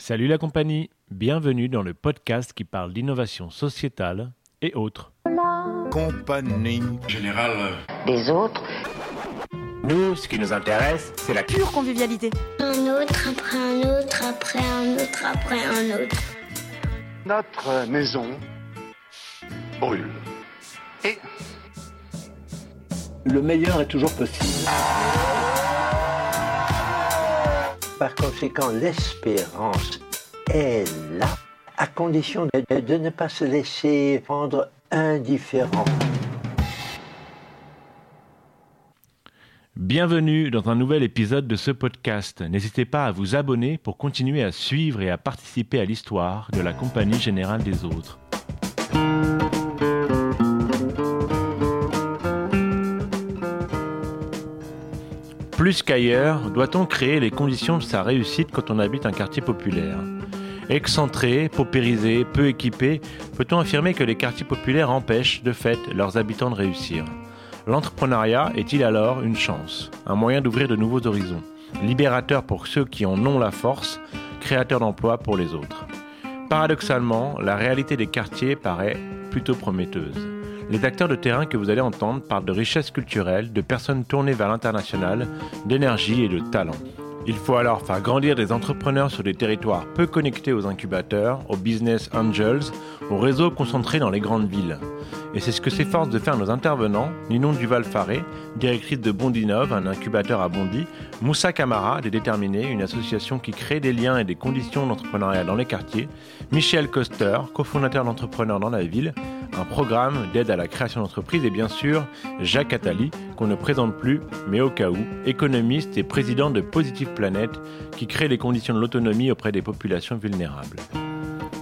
Salut la compagnie, bienvenue dans le podcast qui parle d'innovation sociétale et autres. Compagnie générale des autres. Nous, ce qui nous intéresse, c'est la pure convivialité. Un autre, après un autre, après un autre, après un autre. Notre maison brûle. Et le meilleur est toujours possible. Par conséquent, l'espérance est là, à condition de, ne pas se laisser rendre indifférent. Bienvenue dans un nouvel épisode de ce podcast. N'hésitez pas à vous abonner pour continuer à suivre et à participer à l'histoire de la Compagnie Générale des Autres. Plus qu'ailleurs, doit-on créer les conditions de sa réussite quand on habite un quartier populaire? Excentré, paupérisé, peu équipé, peut-on affirmer que les quartiers populaires empêchent, de fait, leurs habitants de réussir? L'entrepreneuriat est-il alors une chance, un moyen d'ouvrir de nouveaux horizons, libérateur pour ceux qui en ont la force, créateur d'emplois pour les autres? Paradoxalement, la réalité des quartiers paraît plutôt prometteuse. Les acteurs de terrain que vous allez entendre parlent de richesse culturelle, de personnes tournées vers l'international, d'énergie et de talent. Il faut alors faire grandir des entrepreneurs sur des territoires peu connectés aux incubateurs, aux business angels, aux réseaux concentrés dans les grandes villes. Et c'est ce que s'efforcent de faire nos intervenants, Ninon Duval-Faré, directrice de Bondinov, un incubateur à Bondy, Moussa Camara, des Déterminés, une association qui crée des liens et des conditions d'entrepreneuriat dans les quartiers, Michel Coster, cofondateur d'entrepreneurs dans la ville, un programme d'aide à la création d'entreprises et bien sûr Jacques Attali, qu'on ne présente plus, mais au cas où, économiste et président de Positive Planet, qui crée les conditions de l'autonomie auprès des populations vulnérables.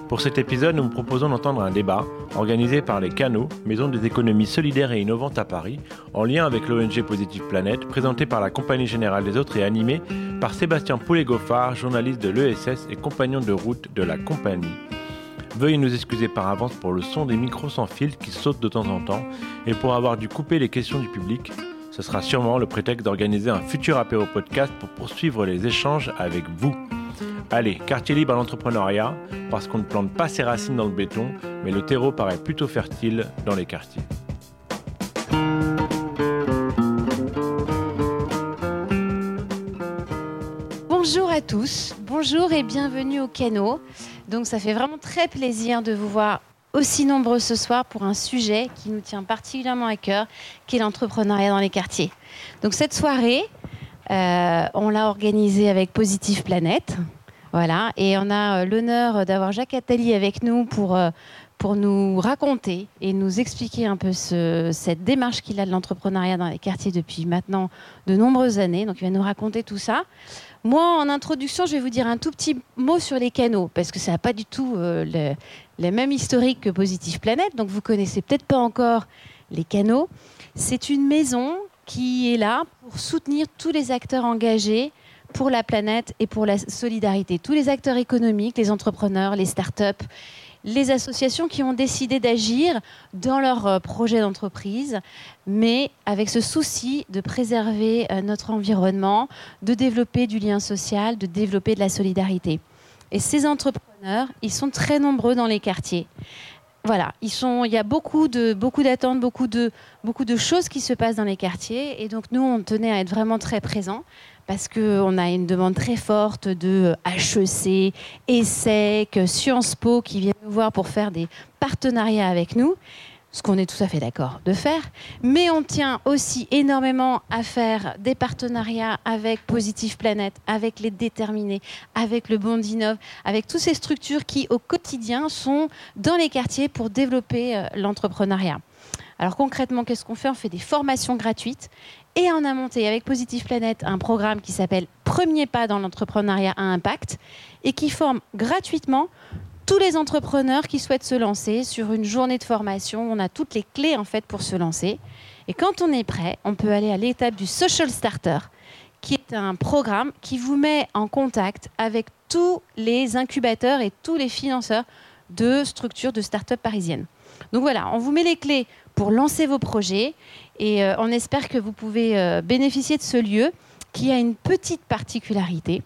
Pour cet épisode, nous vous proposons d'entendre un débat organisé par les Canaux, Maison des économies solidaires et innovantes à Paris, en lien avec l'ONG Positive Planet, présenté par la Compagnie Générale des Autres et animé par Sébastien Poulet-Goffard, journaliste de l'ESS et compagnon de route de la compagnie. Veuillez nous excuser par avance pour le son des micros sans fil qui sautent de temps en temps et pour avoir dû couper les questions du public. Ce sera sûrement le prétexte d'organiser un futur apéro podcast pour poursuivre les échanges avec vous. Allez, quartier libre à l'entrepreneuriat, parce qu'on ne plante pas ses racines dans le béton, mais le terreau paraît plutôt fertile dans les quartiers. Bonjour à tous, bonjour et bienvenue au Canot. Donc ça fait vraiment très plaisir de vous voir aussi nombreux ce soir pour un sujet qui nous tient particulièrement à cœur, qui est l'entrepreneuriat dans les quartiers. Donc cette soirée, on l'a organisée avec Positive Planète. Voilà, et on a euh, l'honneur d'avoir Jacques Attali avec nous pour, euh, pour nous raconter et nous expliquer un peu cette démarche qu'il a de l'entrepreneuriat dans les quartiers depuis maintenant de nombreuses années. Donc il va nous raconter tout ça. Moi, en introduction, je vais vous dire un tout petit mot sur les canaux, parce que ça n'a pas du tout euh, les mêmes historiques que Positive Planète, donc vous connaissez peut-être pas encore les canaux. C'est une maison qui est là pour soutenir tous les acteurs engagés pour la planète et pour la solidarité. Tous les acteurs économiques, les entrepreneurs, les start-up, les associations qui ont décidé d'agir dans leur euh, projet d'entreprise, mais avec ce souci de préserver euh, notre environnement, de développer du lien social, de développer de la solidarité. Et ces entrepreneurs, ils sont très nombreux dans les quartiers. Voilà, il y a beaucoup de beaucoup d'attentes, beaucoup de beaucoup de choses qui se passent dans les quartiers, et donc nous on tenait à être vraiment très présents parce qu'on a une demande très forte de HEC, ESSEC, Sciences Po qui viennent nous voir pour faire des partenariats avec nous, ce qu'on est tout à fait d'accord de faire. Mais on tient aussi énormément à faire des partenariats avec Positive Planète, avec les Déterminés, avec le Bondinov, avec toutes ces structures qui, au quotidien, sont dans les quartiers pour développer euh, l'entrepreneuriat. Alors concrètement, qu'est-ce qu'on fait? On fait des formations gratuites et on a monté avec Positive Planète un programme qui s'appelle Premier pas dans l'entrepreneuriat à impact et qui forme gratuitement tous les entrepreneurs qui souhaitent se lancer sur une journée de formation. On a toutes les clés en fait pour se lancer. Et quand on est prêt, on peut aller à l'étape du Social Starter, qui est un programme qui vous met en contact avec tous les incubateurs et tous les financeurs de structures de start-up parisiennes. Donc voilà, on vous met les clés pour lancer vos projets et euh, on espère que vous pouvez euh, bénéficier de ce lieu qui a une petite particularité.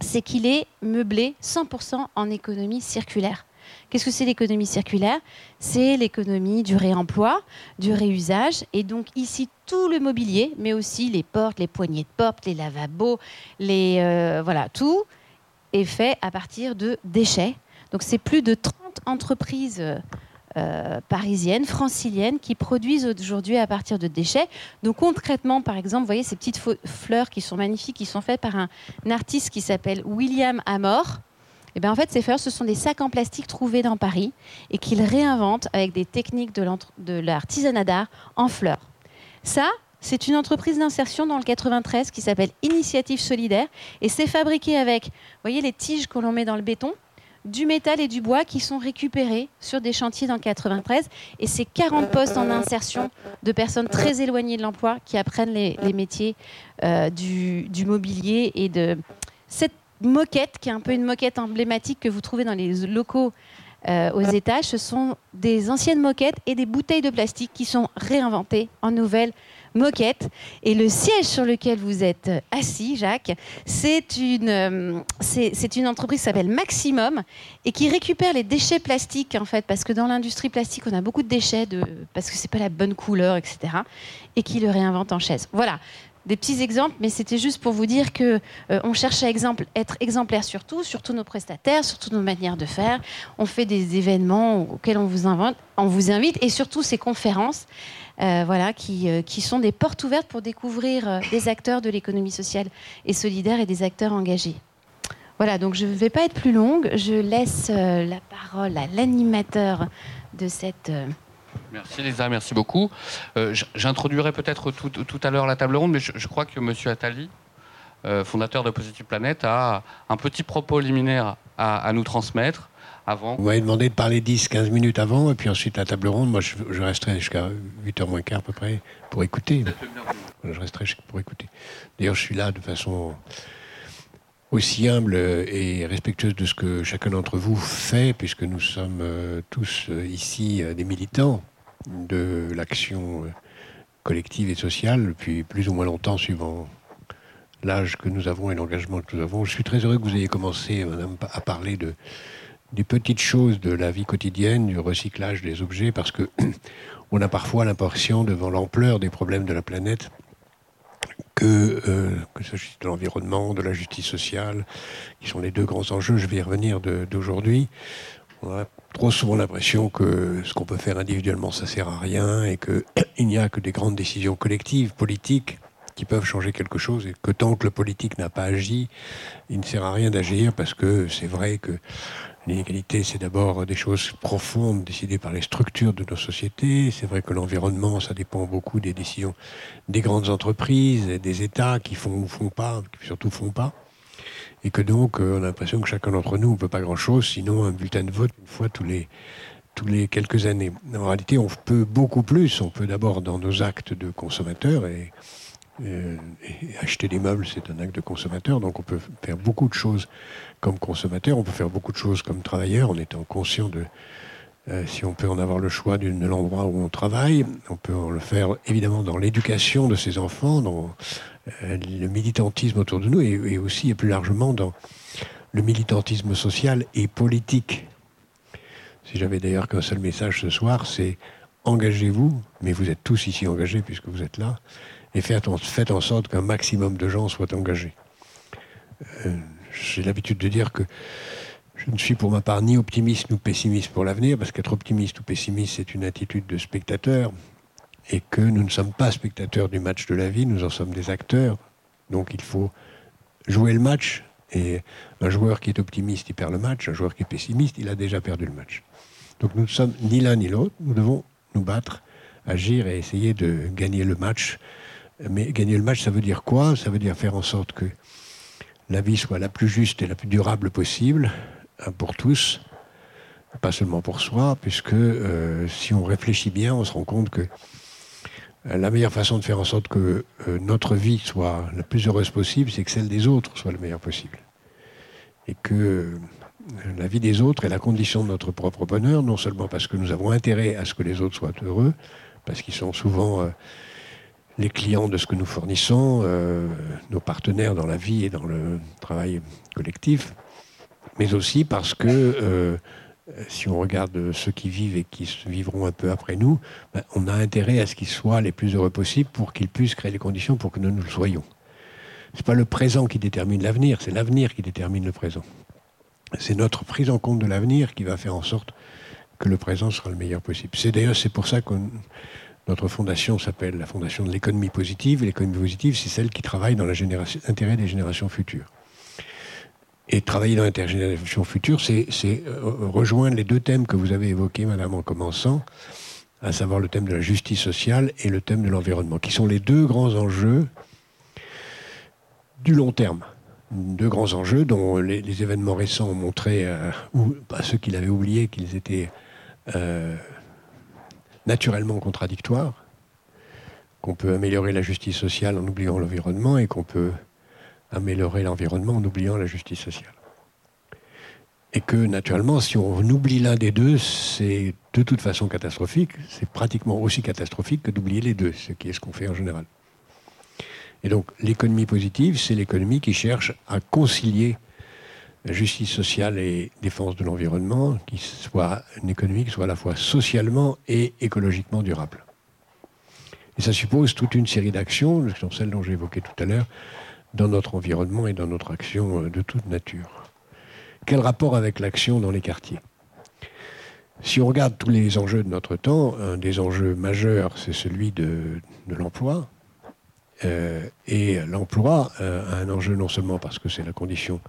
C'est qu'il est meublé 100% en économie circulaire. Qu'est-ce que c'est l'économie circulaire? C'est l'économie du réemploi, du réusage. Et donc ici, tout le mobilier, mais aussi les portes, les poignées de porte, les lavabos, les, euh, voilà, tout est fait à partir de déchets. Donc c'est plus de 30 entreprises euh, parisiennes, franciliennes, qui produisent aujourd'hui à partir de déchets. Donc concrètement, par exemple, vous voyez ces petites fleurs qui sont magnifiques, qui sont faites par un, artiste qui s'appelle William Amor. Et bien en fait, ces fleurs, ce sont des sacs en plastique trouvés dans Paris et qu'il réinvente avec des techniques de l'artisanat d'art en fleurs. Ça, c'est une entreprise d'insertion dans le 93 qui s'appelle Initiative Solidaire et c'est fabriqué avec, vous voyez les tiges que l'on met dans le béton, du métal et du bois qui sont récupérés sur des chantiers dans le 93 et c'est 40 postes en insertion de personnes très éloignées de l'emploi qui apprennent les, métiers euh, du, du, mobilier et de cette moquette, qui est un peu une moquette emblématique que vous trouvez dans les locaux euh, aux étages. Ce sont des anciennes moquettes et des bouteilles de plastique qui sont réinventées en nouvelles moquettes. Et le siège sur lequel vous êtes assis, Jacques, c'est une, euh, c'est une entreprise qui s'appelle Maximum et qui récupère les déchets plastiques, en fait, parce que dans l'industrie plastique, on a beaucoup de déchets de, parce que c'est pas la bonne couleur, etc. Et qui le réinvente en chaise. Voilà des petits exemples, mais c'était juste pour vous dire que euh, on cherche à être exemplaire sur tout, sur tous nos prestataires, sur toutes nos manières de faire. On fait des événements auxquels on vous invite, et surtout ces conférences, euh, voilà, qui, euh, qui, sont des portes ouvertes pour découvrir des acteurs de l'économie sociale et solidaire et des acteurs engagés. Voilà, donc je ne vais pas être plus longue. Je laisse la parole à l'animateur de cette Merci Lisa, merci beaucoup. Euh, j'introduirai peut-être tout, à l'heure la table ronde, mais je, crois que M. Attali, euh, fondateur de Positive Planète, a un petit propos liminaire à, nous transmettre. Avant. Vous m'avez demandé de parler 10-15 minutes avant, et puis ensuite la table ronde. Moi, je, resterai jusqu'à 8h moins quart à peu près pour écouter. Je resterai pour écouter. D'ailleurs, je suis là de façon aussi humble et respectueuse de ce que chacun d'entre vous fait, puisque nous sommes euh, tous ici des militants de l'action euh, collective et sociale depuis plus ou moins longtemps, suivant l'âge que nous avons et l'engagement que nous avons. Je suis très heureux que vous ayez commencé, Madame, à parler de, des petites choses de la vie quotidienne, du recyclage des objets, parce que on a parfois l'impression, devant l'ampleur des problèmes de la planète, que, euh, que ce soit de l'environnement, de la justice sociale, qui sont les deux grands enjeux, je vais y revenir d'aujourd'hui, trop souvent l'impression que ce qu'on peut faire individuellement, ça sert à rien et qu'il n'y a que des grandes décisions collectives, politiques, qui peuvent changer quelque chose et que tant que le politique n'a pas agi, il ne sert à rien d'agir parce que c'est vrai que l'inégalité, c'est d'abord des choses profondes décidées par les structures de nos sociétés. C'est vrai que l'environnement, ça dépend beaucoup des décisions des grandes entreprises et des États qui font ou font pas, qui surtout font pas et que donc euh, on a l'impression que chacun d'entre nous ne peut pas grand-chose, sinon un bulletin de vote une fois tous les, quelques années. En réalité, on peut beaucoup plus. On peut d'abord dans nos actes de consommateurs et, acheter des meubles, c'est un acte de consommateur, donc on peut faire beaucoup de choses comme consommateur, on peut faire beaucoup de choses comme travailleur en étant conscient de euh, si on peut en avoir le choix de l'endroit où on travaille. On peut le faire évidemment dans l'éducation de ses enfants, dans euh, le militantisme autour de nous et, aussi et plus largement dans le militantisme social et politique. Si j'avais d'ailleurs qu'un seul message ce soir, c'est engagez-vous, mais vous êtes tous ici engagés puisque vous êtes là, et faites en, sorte qu'un maximum de gens soient engagés. Euh, j'ai l'habitude de dire que je ne suis pour ma part ni optimiste ni pessimiste pour l'avenir, parce qu'être optimiste ou pessimiste, c'est une attitude de spectateur et que nous ne sommes pas spectateurs du match de la vie, nous en sommes des acteurs. Donc il faut jouer le match. Et un joueur qui est optimiste, il perd le match. Un joueur qui est pessimiste, il a déjà perdu le match. Donc nous ne sommes ni l'un ni l'autre. Nous devons nous battre, agir et essayer de gagner le match. Mais gagner le match, ça veut dire quoi? Ça veut dire faire en sorte que la vie soit la plus juste et la plus durable possible pour tous, pas seulement pour soi, puisque euh, si on réfléchit bien, on se rend compte que euh, la meilleure façon de faire en sorte que euh, notre vie soit la plus heureuse possible, c'est que celle des autres soit la meilleure possible. Et que la vie des autres est la condition de notre propre bonheur, non seulement parce que nous avons intérêt à ce que les autres soient heureux, parce qu'ils sont souvent les clients de ce que nous fournissons, nos partenaires dans la vie et dans le travail collectif, mais aussi parce que euh, si on regarde ceux qui vivent et qui vivront un peu après nous, ben, on a intérêt à ce qu'ils soient les plus heureux possibles pour qu'ils puissent créer les conditions pour que nous nous le soyons. Ce n'est pas le présent qui détermine l'avenir, c'est l'avenir qui détermine le présent. C'est notre prise en compte de l'avenir qui va faire en sorte que le présent sera le meilleur possible. C'est d'ailleurs c'est pour ça que notre fondation s'appelle la fondation de l'économie positive. l'économie positive, c'est celle qui travaille dans l'intérêt des générations futures. Et travailler dans l'intergénération future, c'est euh, rejoindre les deux thèmes que vous avez évoqués, Madame, en commençant, à savoir le thème de la justice sociale et le thème de l'environnement, qui sont les deux grands enjeux du long terme. Deux grands enjeux dont les, événements récents ont montré, euh, ou ceux qui l'avaient oublié, qu'ils étaient euh, naturellement contradictoires, qu'on peut améliorer la justice sociale en oubliant l'environnement et qu'on peut améliorer l'environnement en oubliant la justice sociale. Et que naturellement, si on oublie l'un des deux, c'est de toute façon catastrophique. C'est pratiquement aussi catastrophique que d'oublier les deux, ce qui est ce qu'on fait en général. Et donc l'économie positive, c'est l'économie qui cherche à concilier justice sociale et défense de l'environnement, qui soit une économie qui soit à la fois socialement et écologiquement durable. Et ça suppose toute une série d'actions, celles dont j'ai évoqué tout à l'heure, dans notre environnement et dans notre action euh, de toute nature. Quel rapport avec l'action dans les quartiers? Si on regarde tous les enjeux de notre temps, un des enjeux majeurs, c'est celui de, l'emploi. Euh, et l'emploi euh, a un enjeu non seulement parce que c'est la condition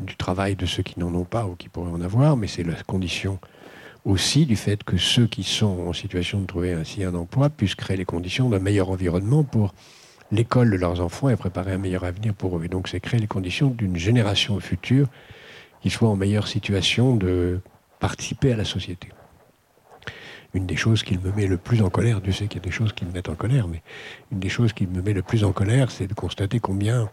du travail de ceux qui n'en ont pas ou qui pourraient en avoir, mais c'est la condition aussi du fait que ceux qui sont en situation de trouver ainsi un emploi puissent créer les conditions d'un meilleur environnement pour l'école de leurs enfants et préparer un meilleur avenir pour eux. Et donc c'est créer les conditions d'une génération future qui soit en meilleure situation de participer à la société. Une des choses qui me met le plus en colère, Dieu sait qu'il y a des choses qui me mettent en colère, mais une des choses qui me met le plus en colère, c'est de constater combien,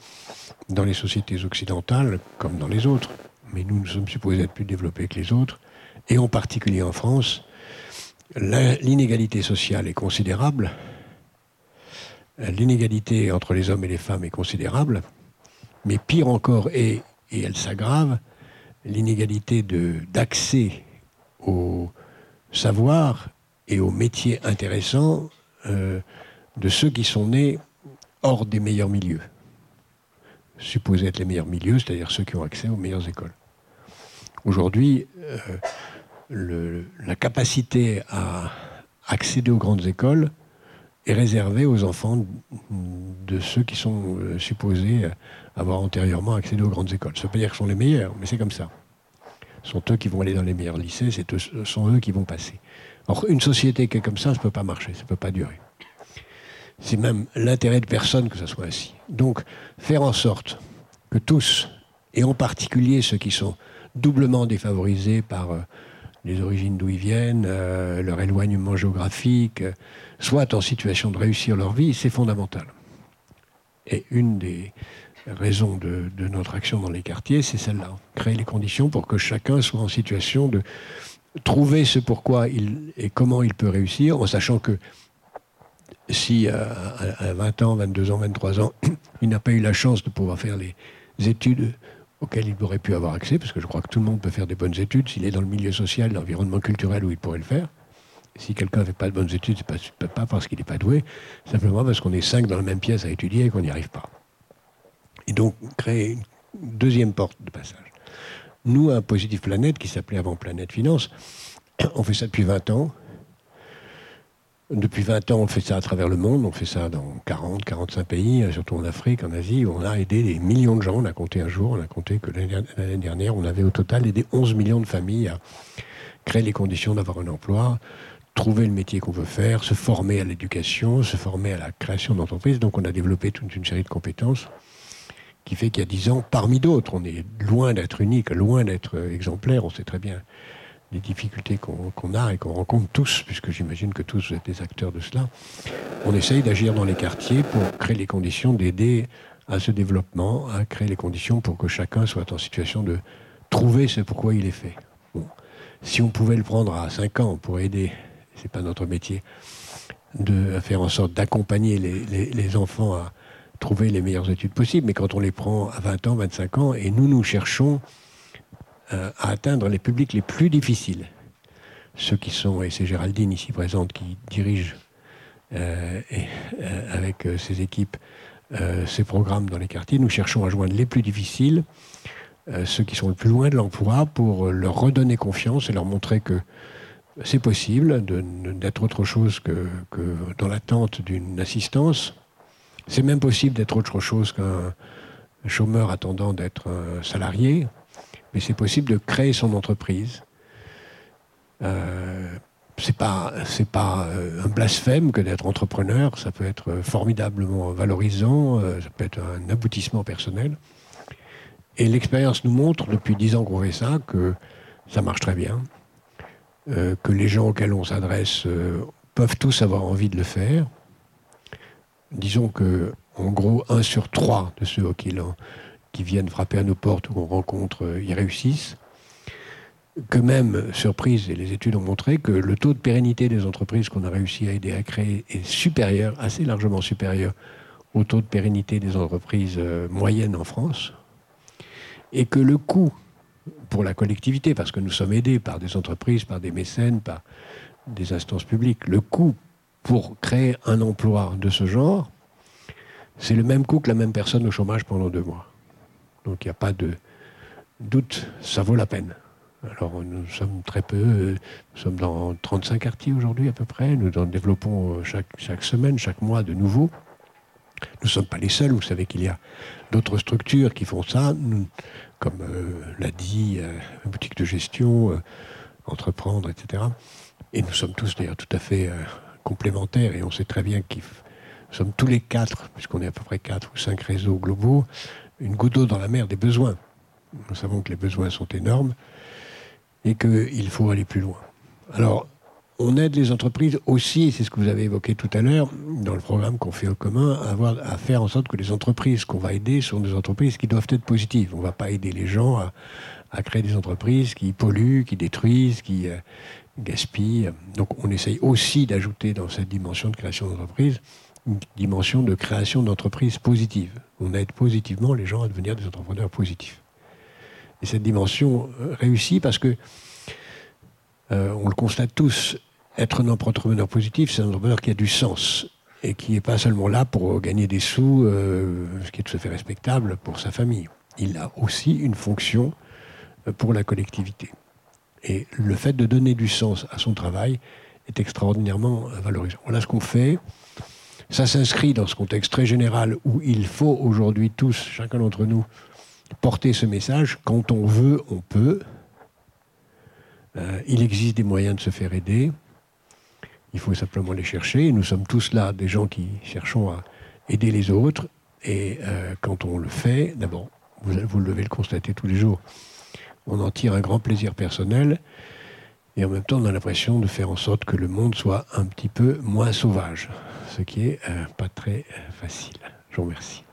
dans les sociétés occidentales, comme dans les autres, mais nous, nous sommes supposés être plus développés que les autres, et en particulier en France, l'inégalité sociale est considérable, l'inégalité entre les hommes et les femmes est considérable, mais pire encore, et, et elle s'aggrave, l'inégalité d'accès au savoir et aux métiers intéressants euh, de ceux qui sont nés hors des meilleurs milieux, supposés être les meilleurs milieux, c'est-à-dire ceux qui ont accès aux meilleures écoles. Aujourd'hui, euh, la capacité à accéder aux grandes écoles est réservé aux enfants de ceux qui sont euh, supposés avoir antérieurement accédé aux grandes écoles. Ça ne veut pas dire qu'ils sont les meilleurs, mais c'est comme ça. Ce sont eux qui vont aller dans les meilleurs lycées, ce sont eux qui vont passer. Or, une société qui est comme ça, ça ne peut pas marcher, ça ne peut pas durer. C'est même l'intérêt de personne que ça soit ainsi. Donc, faire en sorte que tous, et en particulier ceux qui sont doublement défavorisés par euh, les origines d'où ils viennent, euh, leur éloignement géographique, soient en situation de réussir leur vie, c'est fondamental. Et une des raisons de, notre action dans les quartiers, c'est celle-là. Créer les conditions pour que chacun soit en situation de trouver ce pourquoi il et comment il peut réussir, en sachant que si euh, à, 20 ans, 22 ans, 23 ans, il n'a pas eu la chance de pouvoir faire les études auquel il aurait pu avoir accès, parce que je crois que tout le monde peut faire des bonnes études s'il est dans le milieu social, l'environnement culturel où il pourrait le faire. Si quelqu'un n'avait pas de bonnes études, c'est pas, pas parce qu'il n'est pas doué, simplement parce qu'on est cinq dans la même pièce à étudier et qu'on n'y arrive pas. Et donc, créer une deuxième porte de passage. Nous, un Positive Planète, qui s'appelait avant Planète Finance, on fait ça depuis 20 ans. Depuis 20 ans, on fait ça à travers le monde. On fait ça dans 40, 45 pays, surtout en Afrique, en Asie. Où on a aidé des millions de gens. On a compté un jour, on a compté que l'année dernière, on avait au total aidé 11 millions de familles à créer les conditions d'avoir un emploi, trouver le métier qu'on veut faire, se former à l'éducation, se former à la création d'entreprises. Donc on a développé toute une série de compétences qui fait qu'il y a 10 ans, parmi d'autres, on est loin d'être unique, loin d'être exemplaire. On sait très bien les difficultés qu'on a et qu'on rencontre tous, puisque j'imagine que tous vous êtes des acteurs de cela, on essaye d'agir dans les quartiers pour créer les conditions d'aider à ce développement, à créer les conditions pour que chacun soit en situation de trouver ce pourquoi il est fait. Bon. Si on pouvait le prendre à 5 ans pour aider, c'est pas notre métier, de faire en sorte d'accompagner les, enfants à trouver les meilleures études possibles, mais quand on les prend à 20 ans, 25 ans, et nous, nous cherchons euh, à atteindre les publics les plus difficiles, ceux qui sont, et c'est Géraldine ici présente qui dirige euh, et, avec ses équipes ces programmes dans les quartiers, nous cherchons à joindre les plus difficiles, ceux qui sont le plus loin de l'emploi, pour leur redonner confiance et leur montrer que c'est possible d'être autre chose que, dans l'attente d'une assistance. C'est même possible d'être autre chose qu'un chômeur attendant d'être un salarié, mais c'est possible de créer son entreprise. Euh, c'est pas c'est pas euh, un blasphème que d'être entrepreneur. Ça peut être formidablement valorisant. Euh, ça peut être un aboutissement personnel. Et l'expérience nous montre depuis dix ans qu'on fait ça que ça marche très bien. Euh, que les gens auxquels on s'adresse euh, peuvent tous avoir envie de le faire. Disons que, en gros, un sur trois de ceux qui, qui viennent frapper à nos portes ou qu'on rencontre euh, y réussissent. Que même, surprise, et les études ont montré que le taux de pérennité des entreprises qu'on a réussi à aider à créer est supérieur, assez largement supérieur au taux de pérennité des entreprises moyennes en France. Et que le coût pour la collectivité, parce que nous sommes aidés par des entreprises, par des mécènes, par des instances publiques. Le coût pour créer un emploi de ce genre, c'est le même coût que la même personne au chômage pendant deux mois. Donc il n'y a pas de doute, ça vaut la peine. Alors nous sommes très peu, nous sommes dans 35 quartiers aujourd'hui à peu près, nous en développons chaque, chaque semaine, chaque mois de nouveau. Nous ne sommes pas les seuls, vous savez qu'il y a d'autres structures qui font ça. Comme euh, l'a dit euh, boutique de gestion, euh, entreprendre, etc. Et nous sommes tous d'ailleurs tout à fait complémentaires et on sait très bien qu'ils sommes tous les quatre, puisqu'on est à peu près quatre ou cinq réseaux globaux, une goutte d'eau dans la mer des besoins. Nous savons que les besoins sont énormes et qu'il faut aller plus loin. Alors, on aide les entreprises aussi, c'est ce que vous avez évoqué tout à l'heure, dans le programme qu'on fait au commun, à, avoir, à faire en sorte que les entreprises qu'on va aider sont des entreprises qui doivent être positives. On ne va pas aider les gens à, créer des entreprises qui polluent, qui détruisent, qui euh, gaspillent. Donc on essaye aussi d'ajouter dans cette dimension de création d'entreprise une dimension de création d'entreprises positives. On aide positivement les gens à devenir des entrepreneurs positifs. Et cette dimension euh, réussit parce que euh, on le constate tous, être un entrepreneur positif, c'est un entrepreneur qui a du sens et qui n'est pas seulement là pour gagner des sous, euh, ce qui est tout à fait respectable pour sa famille. Il a aussi une fonction euh, pour la collectivité. Et le fait de donner du sens à son travail est extraordinairement valorisant. Voilà ce qu'on fait. Ça s'inscrit dans ce contexte très général où il faut aujourd'hui tous, chacun d'entre nous, porter ce message. Quand on veut, on peut. Euh, il existe des moyens de se faire aider. Il faut simplement les chercher. nous sommes tous là, des gens qui cherchons à aider les autres. Et euh, quand on le fait, d'abord, vous, vous devez le constater tous les jours, on en tire un grand plaisir personnel. Et en même temps, on a l'impression de faire en sorte que le monde soit un petit peu moins sauvage, ce qui est euh, pas très facile. Je vous remercie.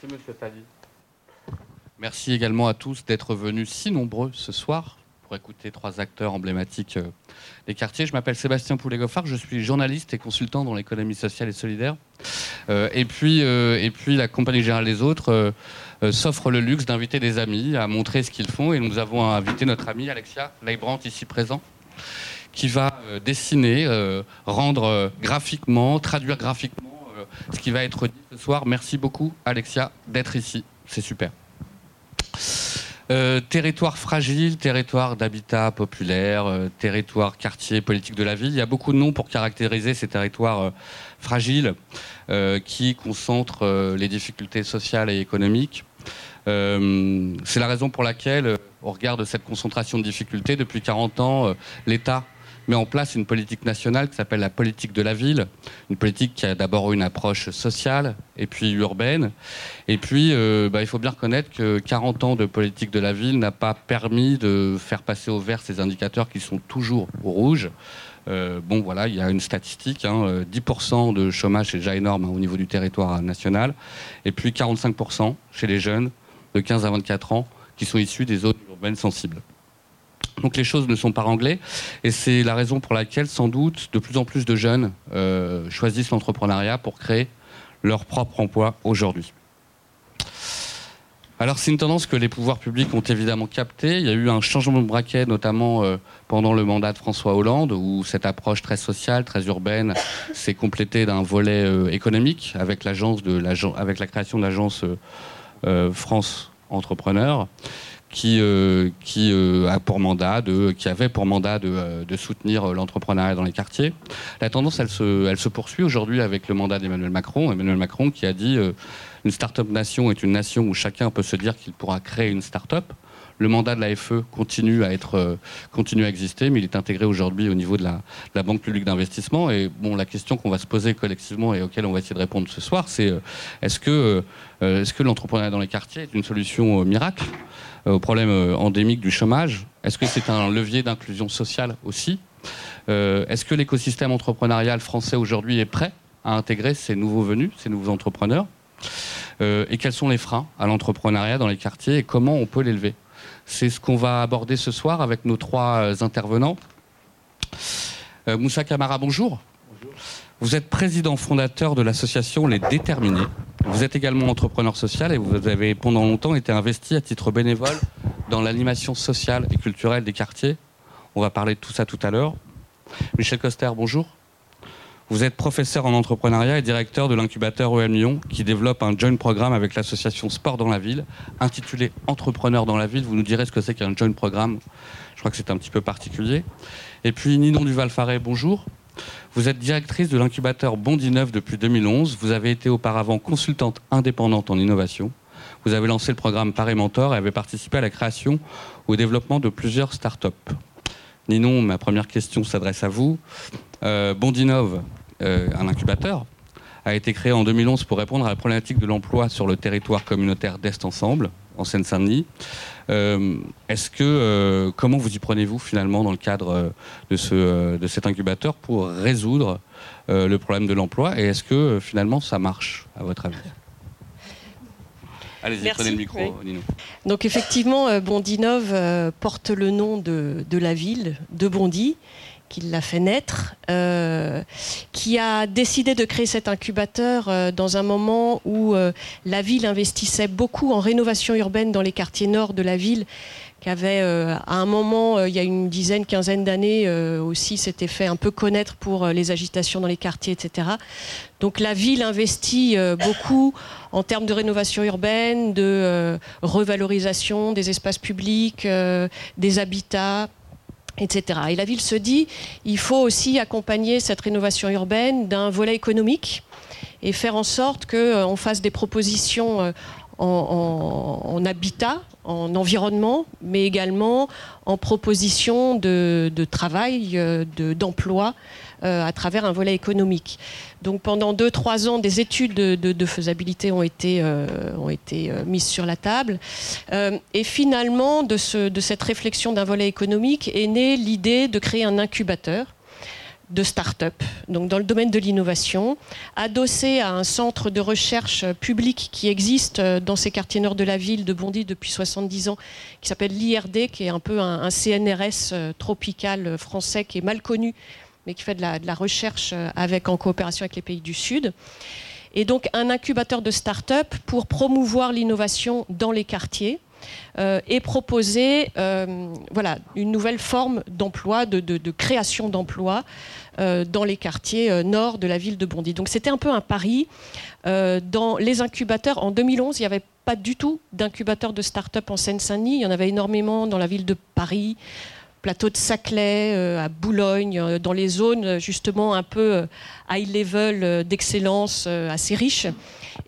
Merci, Monsieur Tali. Merci également à tous d'être venus si nombreux ce soir pour écouter trois acteurs emblématiques euh, des quartiers. Je m'appelle Sébastien Poulet-Goffard, je suis journaliste et consultant dans l'économie sociale et solidaire. Euh, et, puis, euh, et puis, la Compagnie Générale des Autres s'offre le luxe d'inviter des amis à montrer ce qu'ils font. Et nous avons invité notre amie Alexia Leibrandt, ici présent, qui va dessiner, rendre graphiquement, traduire graphiquement ce qui va être dit ce soir. Merci beaucoup, Alexia, d'être ici. C'est super. Euh, territoire fragile, territoire d'habitat populaire, euh, territoire quartier politique de la ville. Il y a beaucoup de noms pour caractériser ces territoires euh, fragiles qui concentrent les difficultés sociales et économiques. C'est la raison pour laquelle, au regard de cette concentration de difficultés, depuis 40 ans, l'État met en place une politique nationale qui s'appelle la politique de la ville, une politique qui a d'abord une approche sociale et puis urbaine. Et puis, euh, bah, il faut bien reconnaître que 40 ans de politique de la ville n'a pas permis de faire passer au vert ces indicateurs qui sont toujours au rouge. Euh, bon, voilà, il y a une statistique, 10% hein, de chômage, c'est déjà énorme hein, au niveau du territoire national, et puis 45% chez les jeunes de 15 à 24 ans qui sont issus des zones urbaines sensibles. Donc les choses ne sont pas réglées et c'est la raison pour laquelle sans doute de plus en plus de jeunes euh, choisissent l'entrepreneuriat pour créer leur propre emploi aujourd'hui. Alors c'est une tendance que les pouvoirs publics ont évidemment captée. Il y a eu un changement de braquet, notamment euh, pendant le mandat de François Hollande, où cette approche très sociale, très urbaine, s'est complétée d'un volet euh, économique avec, avec la création de l'agence France Entrepreneur qui, euh, euh, qui avait pour mandat de, euh, soutenir l'entrepreneuriat dans les quartiers. La tendance, elle se, poursuit aujourd'hui avec le mandat d'Emmanuel Macron. Emmanuel Macron qui a dit une start-up nation est une nation où chacun peut se dire qu'il pourra créer une start-up. Le mandat de la FE continue à continue à exister, mais il est intégré aujourd'hui au niveau de la, Banque publique d'investissement. Et la question qu'on va se poser collectivement et auquel on va essayer de répondre ce soir, c'est est-ce que l'entrepreneuriat dans les quartiers est une solution miracle? euh, au problème euh, endémique du chômage Est-ce que c'est un levier d'inclusion sociale aussi euh, Est-ce que l'écosystème entrepreneurial français aujourd'hui est prêt à intégrer ces nouveaux venus, ces nouveaux entrepreneurs Et quels sont les freins à l'entrepreneuriat dans les quartiers et comment on peut l'élever? C'est ce qu'on va aborder ce soir avec nos trois intervenants. Moussa Kamara, bonjour. Vous êtes président fondateur de l'association Les Déterminés. Vous êtes également entrepreneur social et vous avez pendant longtemps été investi à titre bénévole dans l'animation sociale et culturelle des quartiers. On va parler de tout ça tout à l'heure. Michel Coster, bonjour. Vous êtes professeur en entrepreneuriat et directeur de l'incubateur OM Lyon qui développe un joint programme avec l'association Sport dans la ville intitulé Entrepreneur dans la ville. Vous nous direz ce que c'est qu'un joint programme. Je crois que c'est un petit peu particulier. Et puis Ninon Duval-Faré, bonjour. Vous êtes directrice de l'incubateur Bondi Neuf depuis 2011. Vous avez été auparavant consultante indépendante en innovation. Vous avez lancé le programme Paris Mentor et avez participé à la création ou au développement de plusieurs startups. Ninon, ma première question s'adresse à vous. Euh, Bondinov, euh, un incubateur, a été créé en 2011 pour répondre à la problématique de l'emploi sur le territoire communautaire d'Est Ensemble, en Seine-Saint-Denis. Euh, est-ce que euh, comment vous y prenez-vous finalement dans le cadre euh, de, ce, de cet incubateur pour résoudre le problème de l'emploi? Et est-ce que finalement ça marche à votre avis? Allez-y, prenez le micro, Nino. Donc effectivement, Bondinov porte le nom de, de la ville de Bondy qui l'a fait naître, euh, qui a décidé de créer cet incubateur euh, dans un moment où euh, la ville investissait beaucoup en rénovation urbaine dans les quartiers nord de la ville, qui avait à un moment, il y a une dizaine, quinzaine d'années aussi, s'était fait un peu connaître pour les agitations dans les quartiers, etc. Donc la ville investit beaucoup en termes de rénovation urbaine, de revalorisation des espaces publics, des habitats etc. Et la ville se dit, il faut aussi accompagner cette rénovation urbaine d'un volet économique et faire en sorte qu'on euh, fasse des propositions euh, en, habitat, en environnement, mais également en propositions de, travail, euh, d'emploi à travers un volet économique. Donc pendant 2-3 ans, des études de, faisabilité ont été, euh, ont été euh, mises sur la table. Euh, et finalement, de, ce, de cette réflexion d'un volet économique est née l'idée de créer un incubateur de start-up, donc dans le domaine de l'innovation, adossé à un centre de recherche public qui existe dans ces quartiers nord de la ville de Bondy depuis 70 ans, qui s'appelle l'IRD, qui est un peu un CNRS tropical français qui est mal connu mais qui fait de la, recherche euh, avec, en coopération avec les pays du Sud. Et donc un incubateur de start-up pour promouvoir l'innovation dans les quartiers. Euh, et proposer euh, voilà, une nouvelle forme d'emploi, de, création d'emplois dans les quartiers nord de la ville de Bondy. Donc c'était un peu un pari. dans les incubateurs, en 2011, il n'y avait pas du tout d'incubateurs de start-up en Seine-Saint-Denis. Il y en avait énormément dans la ville de Paris, plateau de Saclay, euh, à Boulogne, euh, dans les zones euh, justement un peu high level d'excellence assez riches.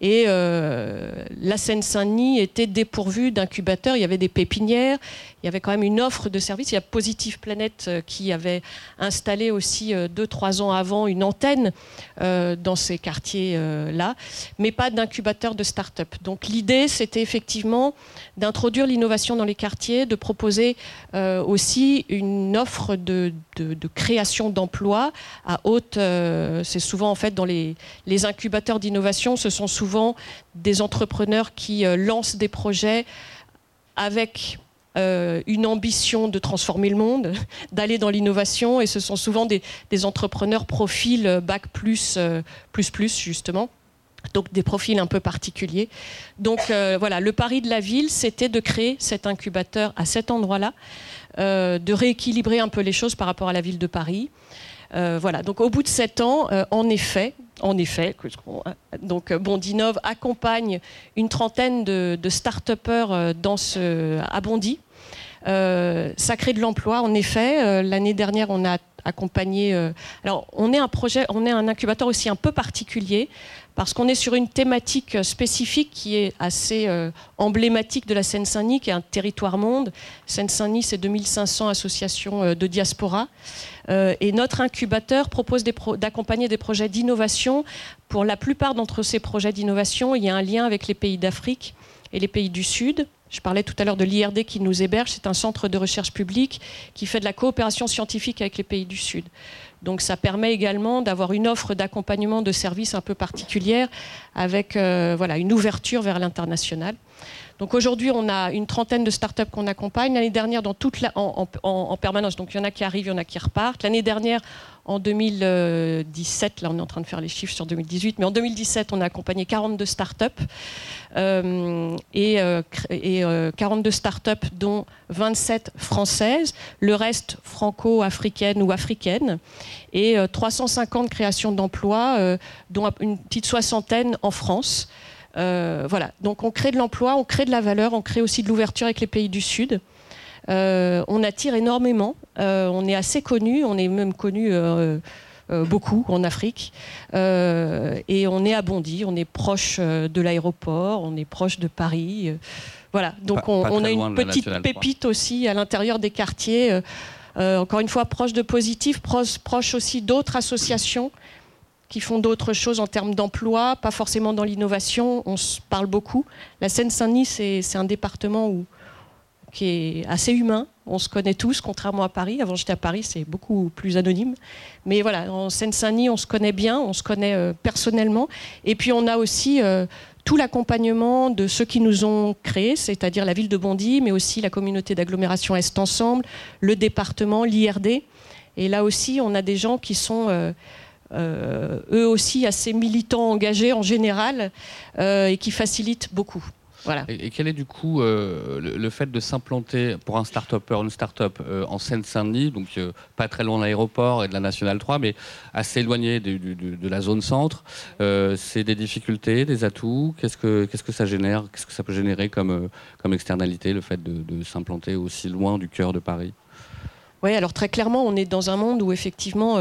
Et la Seine-Saint-Denis était dépourvue d'incubateurs. Il y avait des pépinières, il y avait quand même une offre de services. Il y a Positive Planète euh, qui avait installé aussi euh, deux, trois ans avant une antenne euh, dans ces quartiers-là, mais pas d'incubateur de start-up. Donc l'idée, c'était effectivement d'introduire l'innovation dans les quartiers, de proposer aussi une offre de, création d'emplois à haute. C'est souvent en fait dans les, les incubateurs d'innovation, ce sont souvent des entrepreneurs qui lancent des projets avec euh, une ambition de transformer le monde, d'aller dans l'innovation, et ce sont souvent des, entrepreneurs profils euh, bac plus, euh, plus, plus, justement. Donc des profils un peu particuliers. Donc voilà, le pari de la ville, c'était de créer cet incubateur à cet endroit-là, de rééquilibrer un peu les choses par rapport à la ville de Paris. voilà, donc au bout de sept ans, en effet, en effet, donc Bondinov accompagne une trentaine de, start-upers euh, dans ce, à Bondy. Euh, ça crée de l'emploi, en effet. Euh, l'année dernière, on a accompagné. alors, on est un projet, on est un incubateur aussi un peu particulier parce qu'on est sur une thématique spécifique qui est assez emblématique de la Seine-Saint-Denis, qui est un territoire monde. Seine-Saint-Denis, c'est 2500 associations de diaspora. Euh, et notre incubateur propose d'accompagner des, projets d'innovation. Pour la plupart d'entre ces projets d'innovation, il y a un lien avec les pays d'Afrique et les pays du Sud. Je parlais tout à l'heure de l'IRD qui nous héberge. C'est un centre de recherche publique qui fait de la coopération scientifique avec les pays du Sud. Donc ça permet également d'avoir une offre d'accompagnement de services un peu particulière avec euh, une ouverture vers l'international. Donc aujourd'hui, on a une trentaine de startups qu'on accompagne. L'année dernière, dans en, permanence, donc il y en a qui arrivent, il y en a qui repartent. L'année dernière, en 2017, là on est en train de faire les chiffres sur 2018, mais en 2017, on a accompagné 42 startups euh, et, euh, et 42 euh, startups, dont 27 françaises, le reste franco-africaines ou africaines, et 350 créations d'emplois, dont une petite soixantaine en France. Euh, voilà, donc on crée de l'emploi, on crée de la valeur, on crée aussi de l'ouverture avec les pays du Sud. Euh, on attire énormément, euh, on est assez connu, on est même connu beaucoup en Afrique. et on est à Bondy, on est proche de l'aéroport, on est proche de Paris. voilà, donc on, a une petite pépite aussi à l'intérieur des quartiers. encore une fois, proche de Positif, proche, proche aussi d'autres associations qui font d'autres choses en termes d'emploi, pas forcément dans l'innovation. On se parle beaucoup. La Seine-Saint-Denis, c'est un département qui est assez humain. On se connaît tous, contrairement à Paris. Avant, j'étais à Paris, c'est beaucoup plus anonyme. Mais voilà, en Seine-Saint-Denis, on se connaît bien, on se connaît euh, personnellement. Et puis, on a aussi euh, tout l'accompagnement de ceux qui nous ont créés, c'est-à-dire la ville de Bondy, mais aussi la communauté d'agglomération Est Ensemble, le département, l'IRD. Et là aussi, on a des gens qui sont... Euh, eux aussi assez militants engagés en général euh, et qui facilitent beaucoup. Voilà. Et, quel est du coup euh, le, fait de s'implanter pour un start-upper, une start-up en Seine-Saint-Denis, donc pas très loin de l'aéroport et de la Nationale 3, mais assez éloigné de, la zone centre C'est des difficultés, des atouts? Qu'est-ce que, qu'est-ce que ça génère? Qu'est-ce que ça peut générer comme, comme externalité, le fait de, s'implanter aussi loin du cœur de Paris? Oui, alors très clairement, on est dans un monde où effectivement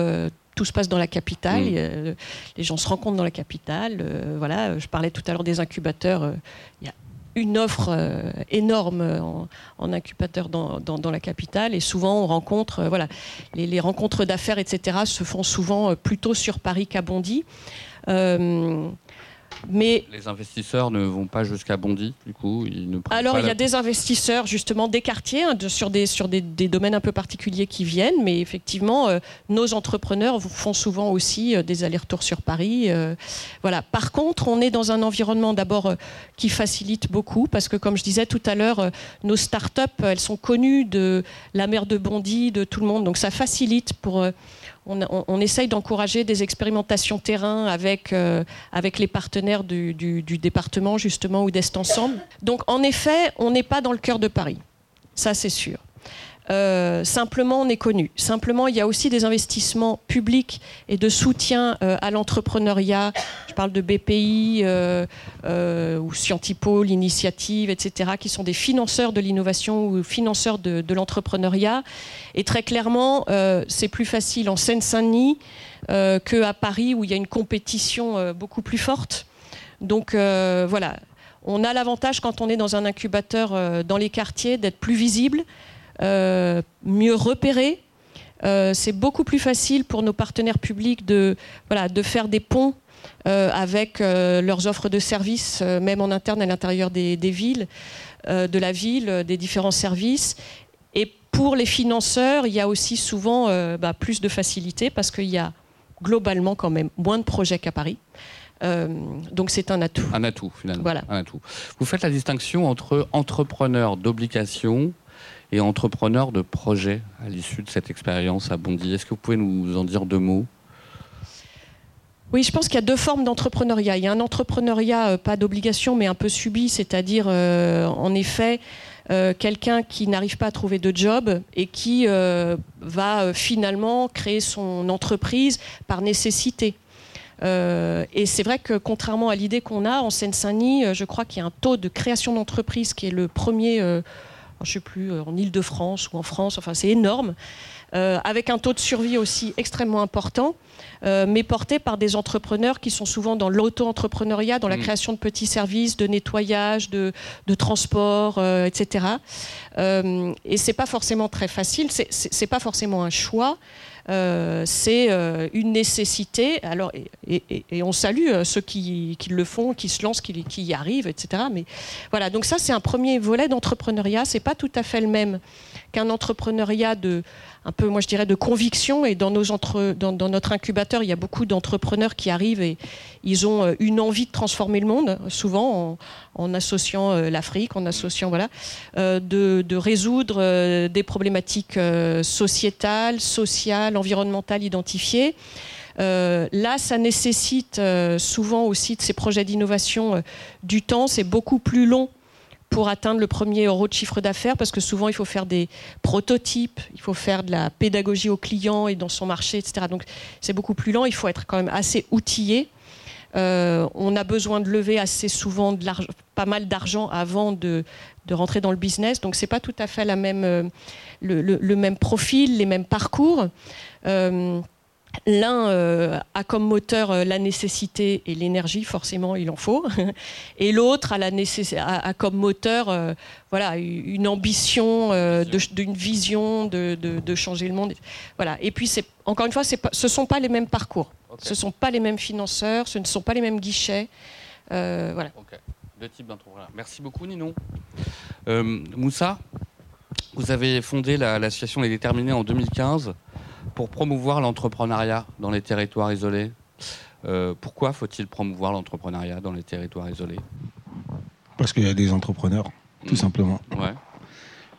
tout se passe dans la capitale. Mm. les gens se rencontrent dans la capitale. Euh, voilà, je parlais tout à l'heure des incubateurs. Euh, il y a une offre euh, énorme en, incubateur dans, la capitale et souvent on rencontre voilà les, rencontres d'affaires etc se font souvent plutôt sur Paris qu'à Bondy mais les investisseurs ne vont pas jusqu'à Bondy, du coup, ils ne Alors il y a des investisseurs justement des quartiers hein, sur des sur des, domaines un peu particuliers qui viennent, mais effectivement, euh, nos entrepreneurs font souvent aussi euh, des allers-retours sur Paris. Euh, voilà. Par contre, on est dans un environnement d'abord qui facilite beaucoup parce que, comme je disais tout à l'heure, nos start-up elles sont connues de la maire de Bondy, de tout le monde, donc ça facilite pour on, essaye d'encourager des expérimentations terrain avec, euh, avec les partenaires du, département, justement, ou d'Est Ensemble. Donc, en effet, on n'est pas dans le cœur de Paris. Ça, c'est sûr. Euh, simplement, on est connu. Simplement, il y a aussi des investissements publics et de soutien euh, à l'entrepreneuriat. Je parle de BPI ou Scientipo, l'initiative, etc., qui sont des financeurs de l'innovation ou financeurs de, l'entrepreneuriat. Et très clairement, c'est plus facile en Seine-Saint-Denis qu'à Paris, où il y a une compétition beaucoup plus forte. Donc voilà, on a l'avantage quand on est dans un incubateur dans les quartiers d'être plus visible, euh, mieux repérer. Euh, c'est beaucoup plus facile pour nos partenaires publics de, voilà, de faire des ponts euh, avec leurs offres de services, même en interne à l'intérieur des, villes, de la ville, des différents services. Et pour les financeurs, il y a aussi souvent bah, plus de facilité parce qu'il y a globalement quand même moins de projets qu'à Paris. donc c'est un atout. Un atout finalement. Voilà. Un atout. Vous faites la distinction entre entrepreneurs d'obligation et entrepreneur de projet à l'issue de cette expérience à Bondy. Est-ce que vous pouvez nous en dire deux mots? Oui, je pense qu'il y a deux formes d'entrepreneuriat. Il y a un entrepreneuriat, euh, pas d'obligation, mais un peu subi, c'est-à-dire, euh, en effet, euh, quelqu'un qui n'arrive pas à trouver de job et qui va finalement créer son entreprise par nécessité. et c'est vrai que contrairement à l'idée qu'on a en Seine-Saint-Denis, je crois qu'il y a un taux de création d'entreprise qui est le premier, je ne sais plus, en Ile-de-France ou en France, enfin c'est énorme. Euh, avec un taux de survie aussi extrêmement important, euh, mais porté par des entrepreneurs qui sont souvent dans l'auto-entrepreneuriat, dans la mm. création de petits services, de nettoyage, de, transport, euh, etc. et c'est pas forcément très facile, c'est pas forcément un choix. C'est une nécessité. Alors, et, on salue ceux qui, le font, qui se lancent, qui, qui y arrivent, etc. Mais voilà, donc ça c'est un premier volet d'entrepreneuriat. C'est pas tout à fait le même qu'un entrepreneuriat de un peu, moi je dirais, de conviction. Et dans, notre incubateur, il y a beaucoup d'entrepreneurs qui arrivent et ils ont euh, une envie de transformer le monde, souvent en, associant euh, l'Afrique, en associant, voilà, euh, de, de, résoudre des problématiques sociétales, sociales, environnementales identifiées. là, ça nécessite souvent aussi de ces projets d'innovation du temps. C'est beaucoup plus long pour atteindre le premier euro de chiffre d'affaires, parce que souvent il faut faire des prototypes, il faut faire de la pédagogie au client et dans son marché, etc. Donc c'est beaucoup plus lent, il faut être quand même assez outillé. Euh, on a besoin de lever assez souvent pas mal d'argent avant de, rentrer dans le business, donc c'est pas tout à fait euh, le, le, même profil, les mêmes parcours. Euh, L'un euh, a comme moteur euh, la nécessité et l'énergie, forcément il en faut, et l'autre a, a, comme moteur euh, voilà, une ambition, d'une vision de, de, changer le monde. Voilà. Et puis, encore une fois, pas, ce ne sont pas les mêmes parcours, ce ne sont pas les mêmes financeurs, ce ne sont pas les mêmes guichets. voilà. Deux types d'entrepreneurs. Merci beaucoup Nino. Moussa, vous avez fondé l'association Les Déterminés en 2015 pour promouvoir l'entrepreneuriat dans les territoires isolés. Euh, pourquoi faut-il promouvoir l'entrepreneuriat dans les territoires isolés? Parce qu'il y a des entrepreneurs, tout mmh. simplement. Ouais.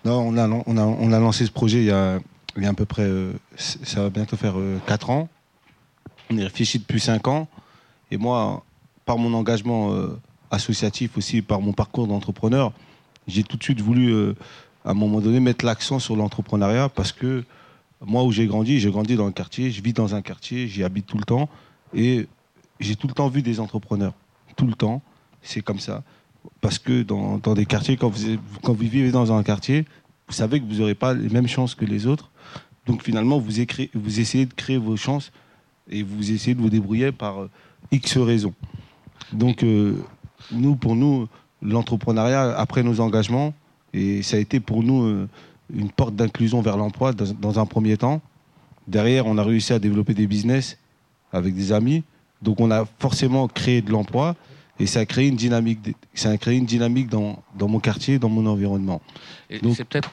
Non, on a, on, a, on a lancé ce projet il y a, il y a à peu près, euh, ça va bientôt faire 4 euh, ans. On y réfléchi depuis 5 ans. Et moi, par mon engagement associatif aussi, par mon parcours d'entrepreneur, j'ai tout de suite voulu, à un moment donné, mettre l'accent sur l'entrepreneuriat parce que moi où j'ai grandi, j'ai grandi dans un quartier, je vis dans un quartier, j'y habite tout le temps et j'ai tout le temps vu des entrepreneurs. Tout le temps, c'est comme ça. Parce que dans, des quartiers, quand vous, quand vous vivez dans un quartier, vous savez que vous n'aurez pas les mêmes chances que les autres. Donc finalement, vous, vous essayez de créer vos chances et vous essayez de vous débrouiller par euh, X raisons. Donc euh, nous, pour nous, l'entrepreneuriat, après nos engagements, et ça a été pour nous euh, une porte d'inclusion vers l'emploi dans, un premier temps. Derrière, on a réussi à développer des business avec des amis. Donc on a forcément créé de l'emploi et ça a créé une dynamique, ça a créé une dynamique dans, dans mon quartier, dans mon environnement. Et c'est peut-être,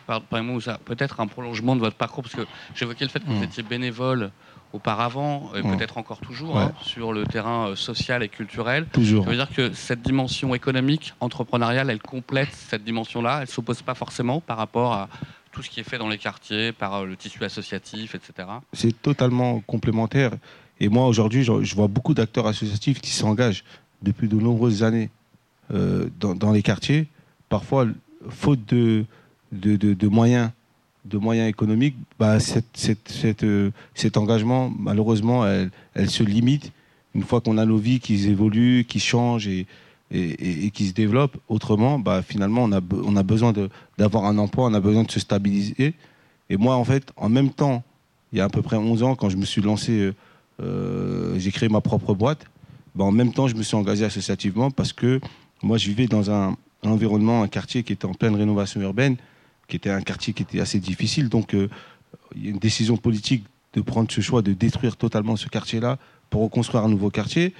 peut-être un prolongement de votre parcours, parce que j'évoquais le fait que vous hmm. étiez bénévole auparavant, et hmm. peut-être encore toujours, hein, sur le terrain euh, social et culturel. Toujours. Ça veut dire que cette dimension économique, entrepreneuriale, elle complète cette dimension-là, elle ne s'oppose pas forcément par rapport à tout ce qui est fait dans les quartiers, par euh, le tissu associatif, etc. C'est totalement complémentaire. Et moi, aujourd'hui, je, vois beaucoup d'acteurs associatifs qui s'engagent depuis de nombreuses années euh, dans, les quartiers. Parfois, faute de, de, moyens, de moyens économiques, bah, euh, cet engagement, malheureusement, elle, elle, se limite une fois qu'on a nos vies qui évoluent, qui changent et, qui se développe autrement, bah, finalement, on a, on a besoin d'avoir un emploi, on a besoin de se stabiliser. Et moi, en fait, en même temps, il y a à peu près 11 ans, quand je me suis lancé, euh, euh, j'ai créé ma propre boîte, bah, en même temps, je me suis engagé associativement parce que moi, je vivais dans un, environnement, un quartier qui était en pleine rénovation urbaine, qui était un quartier qui était assez difficile. Donc, euh, il y a une décision politique de prendre ce choix de détruire totalement ce quartier-là pour reconstruire un nouveau quartier.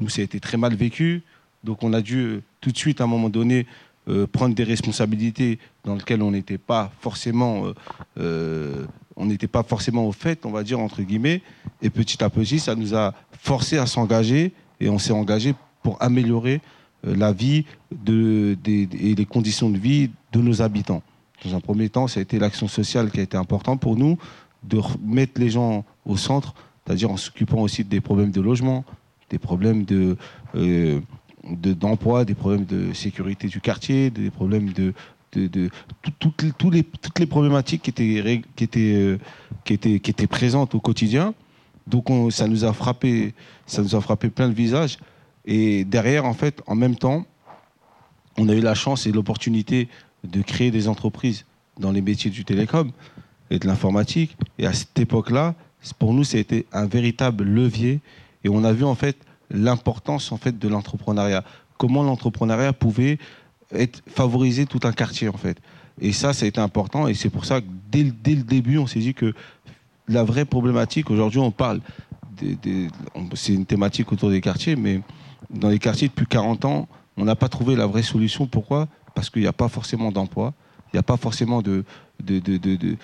Nous, ça a été très mal vécu. Donc on a dû euh, tout de suite, à un moment donné, euh, prendre des responsabilités dans lesquelles on n'était pas forcément, euh, on n'était pas forcément au fait, on va dire entre guillemets. Et petit à petit, ça nous a forcé à s'engager et on s'est engagé pour améliorer la vie et les conditions de vie de nos habitants. Dans un premier temps, ça a été l'action sociale qui a été importante pour nous, de mettre les gens au centre, c'est-à-dire en s'occupant aussi des problèmes de logement, des problèmes de, de- d'emploi, des problèmes de sécurité du quartier, des problèmes de, de, de- tout- toutes les- les, toutes les problématiques qui étaient, qui, étaient, euh, qui, étaient, qui étaient présentes au quotidien. Donc on- ça nous a frappé, ça nous a frappé plein de visages. Et derrière, en fait, en même temps, on a eu la chance et l'opportunité de créer des entreprises dans les métiers du télécom et de l'informatique. Et à cette époque-là, pour nous, été un véritable levier. Et on a vu en fait l'importance en fait de l'entrepreneuriat. Comment l'entrepreneuriat pouvait être favoriser tout un quartier en fait. Et ça, ça a été important. Et c'est pour ça que dès, le- dès le début, on s'est dit que la vraie problématique, aujourd'hui, on parle, c'est une thématique autour des quartiers, mais dans les quartiers depuis 40 ans, on n'a pas trouvé la vraie solution. Pourquoi? Parce qu'il n'y a pas forcément d'emploi, il n'y a pas forcément de, de, de- de- de-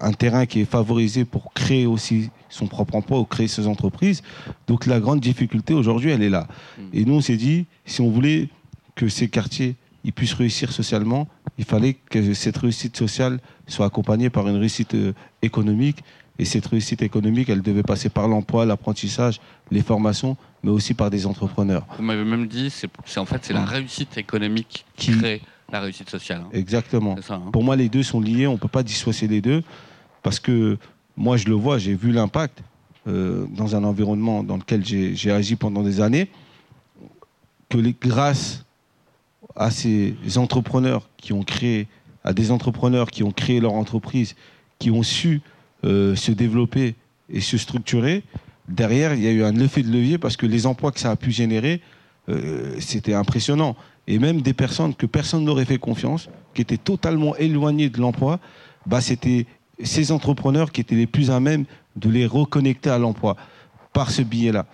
un terrain qui est favorisé pour créer aussi son propre emploi ou créer ses entreprises. Donc la grande difficulté aujourd'hui, elle est là. Et nous, on s'est dit, si on voulait que ces quartiers ils puissent réussir socialement, il fallait que cette réussite sociale soit accompagnée par une réussite euh, économique. Et cette réussite économique, elle devait passer par l'emploi, l'apprentissage, les formations, mais aussi par des entrepreneurs. Vous m'avez même dit, c'est en fait c'est la réussite économique Qui- crée la réussite sociale. hein. Exactement. Ça. hein. Pour moi, les deux sont liés. On ne peut pas dissocier les deux parce que moi, je le vois, j'ai vu l'impact euh, dans un environnement dans lequel j'ai j'ai agi pendant des années. Que les, grâce à ces entrepreneurs qui ont créé, à des entrepreneurs qui ont créé leur entreprise, qui ont su euh, se développer et se structurer, derrière, il y a eu un effet de levier parce que les emplois que ça a pu générer, euh, c'était impressionnant. Et même des personnes que personne n'aurait fait confiance, qui étaient totalement éloignées de l'emploi, bah, c'était ces entrepreneurs qui étaient les plus à même de les reconnecter à l'emploi par ce billet-là.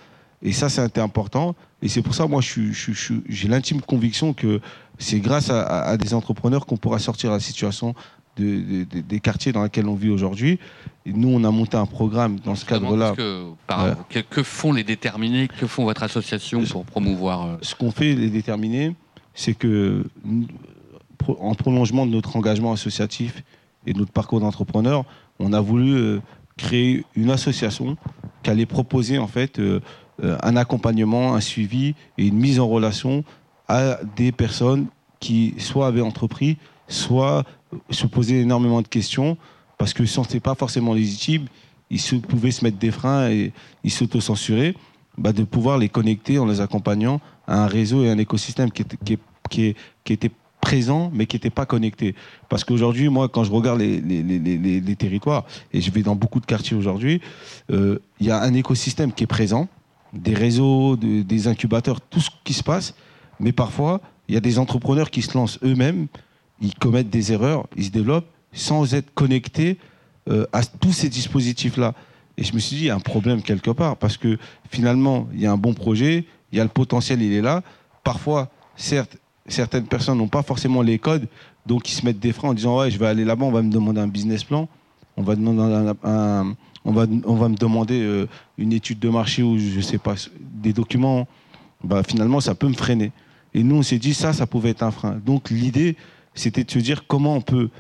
Et ça, c'était important. Et c'est pour ça, moi, je suis- je je j'ai l'intime conviction que c'est grâce à, à- à des entrepreneurs qu'on pourra sortir de la situation de- de- de- des quartiers dans lesquels on vit aujourd'hui. Et nous, on a monté un programme dans ce cadre-là. que, par- Ouais. que, que font les déterminés? Que font votre association pour promouvoir euh, ce qu'on fait, les déterminés, c'est que, en prolongement de notre engagement associatif et de notre parcours d'entrepreneur, on a voulu euh, créer une association qui allait proposer en fait euh, euh, un accompagnement, un suivi et une mise en relation à des personnes qui soit avaient entrepris, soit se posaient énormément de questions parce que si on n'était pas forcément légitime, ils pouvaient se mettre des freins et ils s'autocensuraient, bah, de pouvoir les connecter en les accompagnant un réseau et un écosystème qui est- qui qui était présent mais qui n'était pas connecté. Parce qu'aujourd'hui, moi, quand je regarde les, les- les- territoires, et je vais dans beaucoup de quartiers aujourd'hui, euh, il y a un écosystème qui est présent, des réseaux, de- des incubateurs, tout ce qui se passe, mais parfois, il y a des entrepreneurs qui se lancent eux-mêmes, ils commettent des erreurs, ils se développent sans être connectés euh, à tous ces dispositifs-là. Et je me suis dit, il y a un problème quelque part, parce que finalement, il y a un bon projet, il y a le potentiel, il est là. Parfois, certaines personnes n'ont pas forcément les codes, donc ils se mettent des freins en disant, ouais, je vais aller là-bas, on va me demander un business plan, on va, me demander euh, une étude de marché ou je sais pas, des documents. Bah, finalement, ça peut me freiner. Et nous, on s'est dit, ça, ça pouvait être un frein. Donc l'idée, c'était de se dire comment on peut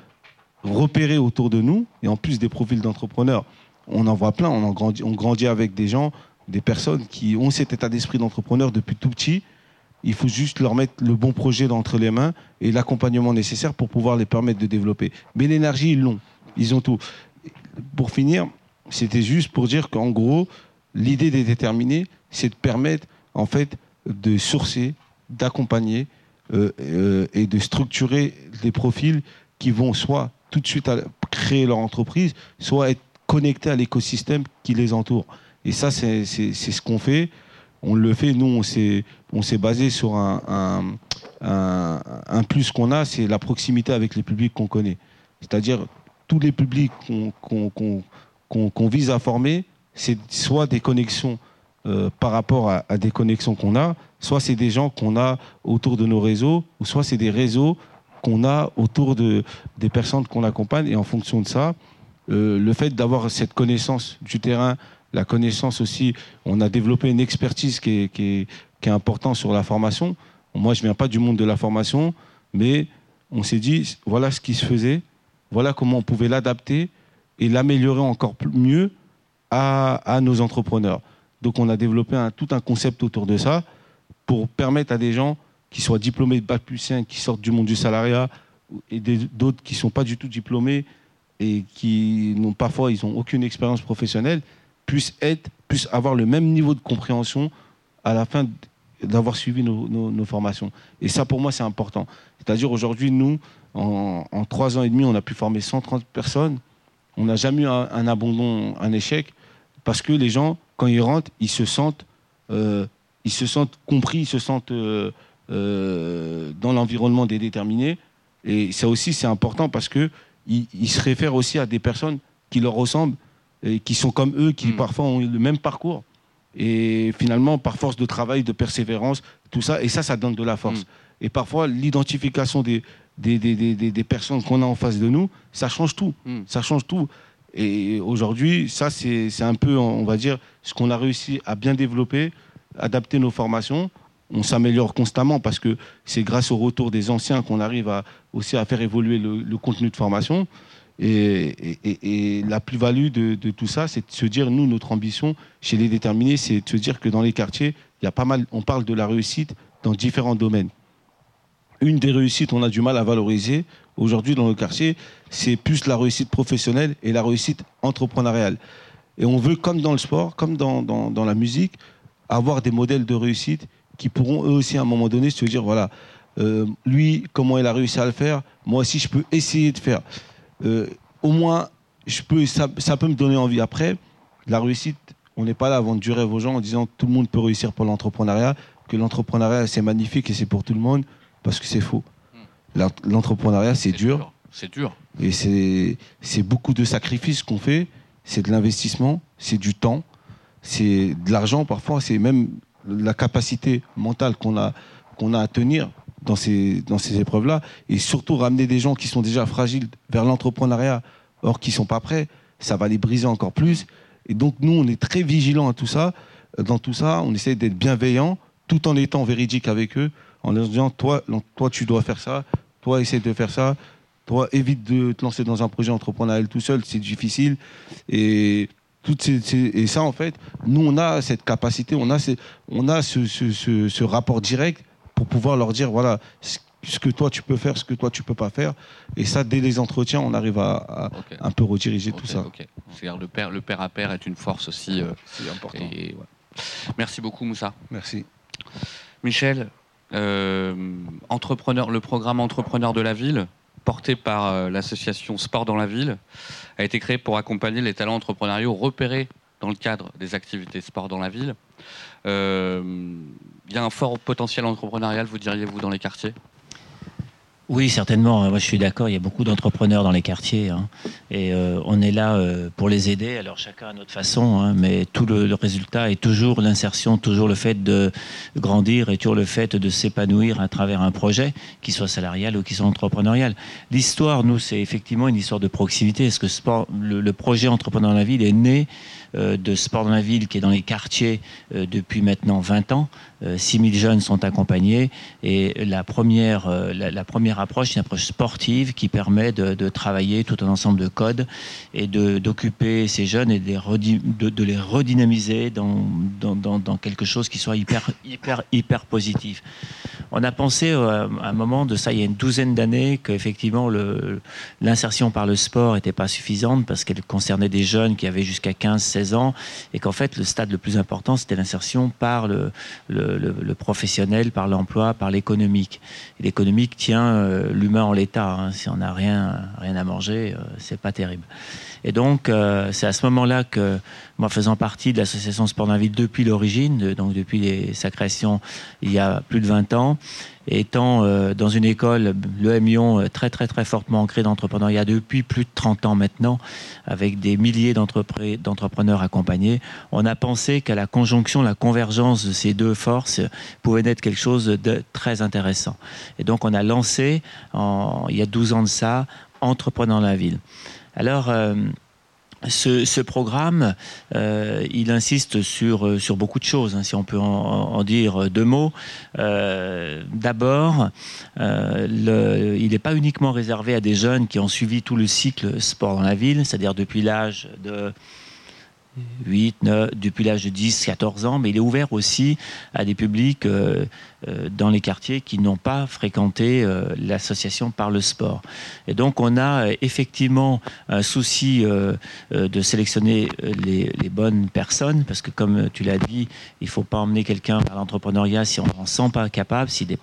repérer autour de nous, et en plus des profils d'entrepreneurs, on en voit plein, on grandit avec des gens, des personnes qui ont cet état d'esprit d'entrepreneur depuis tout petit. Il faut juste leur mettre le bon projet entre les mains et l'accompagnement nécessaire pour pouvoir les permettre de développer. Mais l'énergie, ils l'ont. Ils ont tout. Pour finir, c'était juste pour dire qu'en gros, l'idée des déterminés, c'est de permettre en fait de sourcer, d'accompagner euh, euh, et de structurer des profils qui vont soit tout de suite créer leur entreprise, soit être connectés à l'écosystème qui les entoure. Et ça, c'est ce qu'on fait. On le fait, nous, on s'est basé sur un, un, un- plus qu'on a, c'est la proximité avec les publics qu'on connaît. C'est-à-dire, tous les publics qu'on vise à former, c'est soit des connexions euh, par rapport à, à des connexions qu'on a, soit c'est des gens qu'on a autour de nos réseaux, ou soit c'est des réseaux qu'on a autour de, des personnes qu'on accompagne. Et en fonction de ça, euh, le fait d'avoir cette connaissance du terrain, la connaissance aussi, on a développé une expertise qui est, importante sur la formation. Moi, je viens pas du monde de la formation, mais on s'est dit, voilà ce qui se faisait, voilà comment on pouvait l'adapter et l'améliorer encore mieux à, nos entrepreneurs. Donc on a développé tout un concept autour de ça pour permettre à des gens qui soient diplômés de Bac plus 5, qui sortent du monde du salariat, et d'autres qui ne sont pas du tout diplômés et qui n'ont parfois ils n'ont aucune expérience professionnelle, puissent, être, puissent avoir le même niveau de compréhension à la fin d'avoir suivi nos, formations. Et ça, pour moi, c'est important. C'est-à-dire, aujourd'hui, nous, en, trois ans et demi, on a pu former 130 personnes. On n'a jamais eu un, abandon, un échec, parce que les gens, quand ils rentrent, ils se sentent, euh, ils se sentent compris, ils se sentent euh, euh, dans l'environnement des déterminés. Et ça aussi, c'est important parce qu'ils ils se réfèrent aussi à des personnes qui leur ressemblent, et qui sont comme eux, qui hmm. parfois ont le même parcours. Et finalement, par force de travail, de persévérance, tout ça, et ça, ça donne de la force. Hmm. Et parfois, l'identification des, des, des, des, personnes qu'on a en face de nous, ça change tout. Hmm. Ça change tout. Et aujourd'hui, ça, c'est un peu, on va dire, ce qu'on a réussi à bien développer, adapter nos formations. On s'améliore constamment parce que c'est grâce au retour des anciens qu'on arrive à, aussi à faire évoluer le, contenu de formation. Et, la plus-value de, tout ça, c'est de se dire, nous, notre ambition chez les déterminés, c'est de se dire que dans les quartiers, il y a pas mal, on parle de la réussite dans différents domaines une des réussites on a du mal à valoriser aujourd'hui dans le quartier, c'est plus la réussite professionnelle et la réussite entrepreneuriale. Et on veut, comme dans le sport, comme dans, dans, la musique, avoir des modèles de réussite qui pourront eux aussi à un moment donné se dire, voilà, euh, lui, comment il a réussi à le faire, moi aussi je peux essayer de faire. Euh, au moins, je peux, ça, ça, peut me donner envie. Après, la réussite, on n'est pas là à vendre du rêve aux gens en disant tout le monde peut réussir pour l'entrepreneuriat, que l'entrepreneuriat c'est magnifique et c'est pour tout le monde parce que c'est faux. L'entrepreneuriat, c'est dur. C'est dur. Et c'est beaucoup de sacrifices qu'on fait. C'est de l'investissement, c'est du temps, c'est de l'argent parfois, c'est même la capacité mentale qu'on a, qu'on a à tenir dans ces, dans ces épreuves-là. Et surtout ramener des gens qui sont déjà fragiles vers l'entrepreneuriat, or qui ne sont pas prêts, ça va les briser encore plus. Et donc nous, on est très vigilants à tout ça. Dans tout ça, on essaie d'être bienveillant tout en étant véridique avec eux en leur disant toi, toi, tu dois faire ça, toi, essaie de faire ça, toi, évite de te lancer dans un projet entrepreneurial tout seul, c'est difficile. Et, toutes ces, et ça, en fait, nous, on a cette capacité, on a, on a ce, ce, rapport direct pour pouvoir leur dire voilà, ce que toi tu peux faire, ce que toi tu peux pas faire. Et ça, dès les entretiens, on arrive à, un peu rediriger tout ça. C'est-à-dire le père, le père à père est une force aussi. Euh, c'est important. Merci beaucoup, Moussa. Merci. Michel, euh, entrepreneur, le programme Entrepreneur de la ville, porté par euh, l'association Sport dans la ville, a été créé pour accompagner les talents entrepreneuriaux repérés dans le cadre des activités sport dans la ville. Euh, il y a un fort potentiel entrepreneurial, vous diriez-vous, dans les quartiers? Oui, certainement. Moi, je suis d'accord. Il y a beaucoup d'entrepreneurs dans les quartiers, hein. et euh, on est là euh, pour les aider. Alors chacun à notre façon, hein, mais tout le, résultat est toujours l'insertion, toujours le fait de grandir et toujours le fait de s'épanouir à travers un projet, qui soit salarial ou qui soit entrepreneurial. L'histoire, nous, c'est effectivement une histoire de proximité. Est-ce que le, projet entrepreneur dans la ville est né euh, de sport dans la ville qui est dans les quartiers depuis maintenant 20 ans. 6000 jeunes sont accompagnés et la première, la première approche, une approche sportive qui permet de, travailler tout un ensemble de codes et d'occuper ces jeunes et de les, redynamiser dans, dans, quelque chose qui soit hyper, hyper, hyper positif. On a pensé euh, à un moment de ça, il y a une douzaine d'années, qu'effectivement l'insertion par le sport n'était pas suffisante parce qu'elle concernait des jeunes qui avaient jusqu'à 15-16 ans et qu'en fait le stade le plus important c'était l'insertion par le, professionnel, par l'emploi, par l'économique. L'économique tient euh, l'humain en l'état. Hein. Si on n'a rien, rien à manger, euh, c'est pas terrible. Et donc, euh, c'est à ce moment-là que, moi, faisant partie de l'association Sport Ville depuis l'origine, donc depuis sa création il y a plus de 20 ans, étant dans une école, le Lyon, très très très fortement ancré d'entrepreneuriat depuis plus de 30 ans maintenant, avec des milliers d'entrepreneurs accompagnés, on a pensé qu'à la conjonction, la convergence de ces deux forces pouvait naître quelque chose de très intéressant. Et donc on a lancé, il y a 12 ans de ça, Entrepreneur dans la ville. Alors, euh, ce, programme, euh, il insiste sur, euh, sur beaucoup de choses, hein, si on peut en, dire deux mots. Euh, d'abord, il n'est pas uniquement réservé à des jeunes qui ont suivi tout le cycle sport dans la ville, c'est-à-dire depuis l'âge de 8, 9, depuis l'âge de 10, 14 ans, mais il est ouvert aussi à des publics dans les quartiers qui n'ont pas fréquenté euh, l'association par le sport. Et donc on a euh, effectivement un souci de sélectionner les, bonnes personnes, parce que comme tu l'as dit, il ne faut pas emmener quelqu'un vers l'entrepreneuriat si on n'en sent pas capable, s'il est,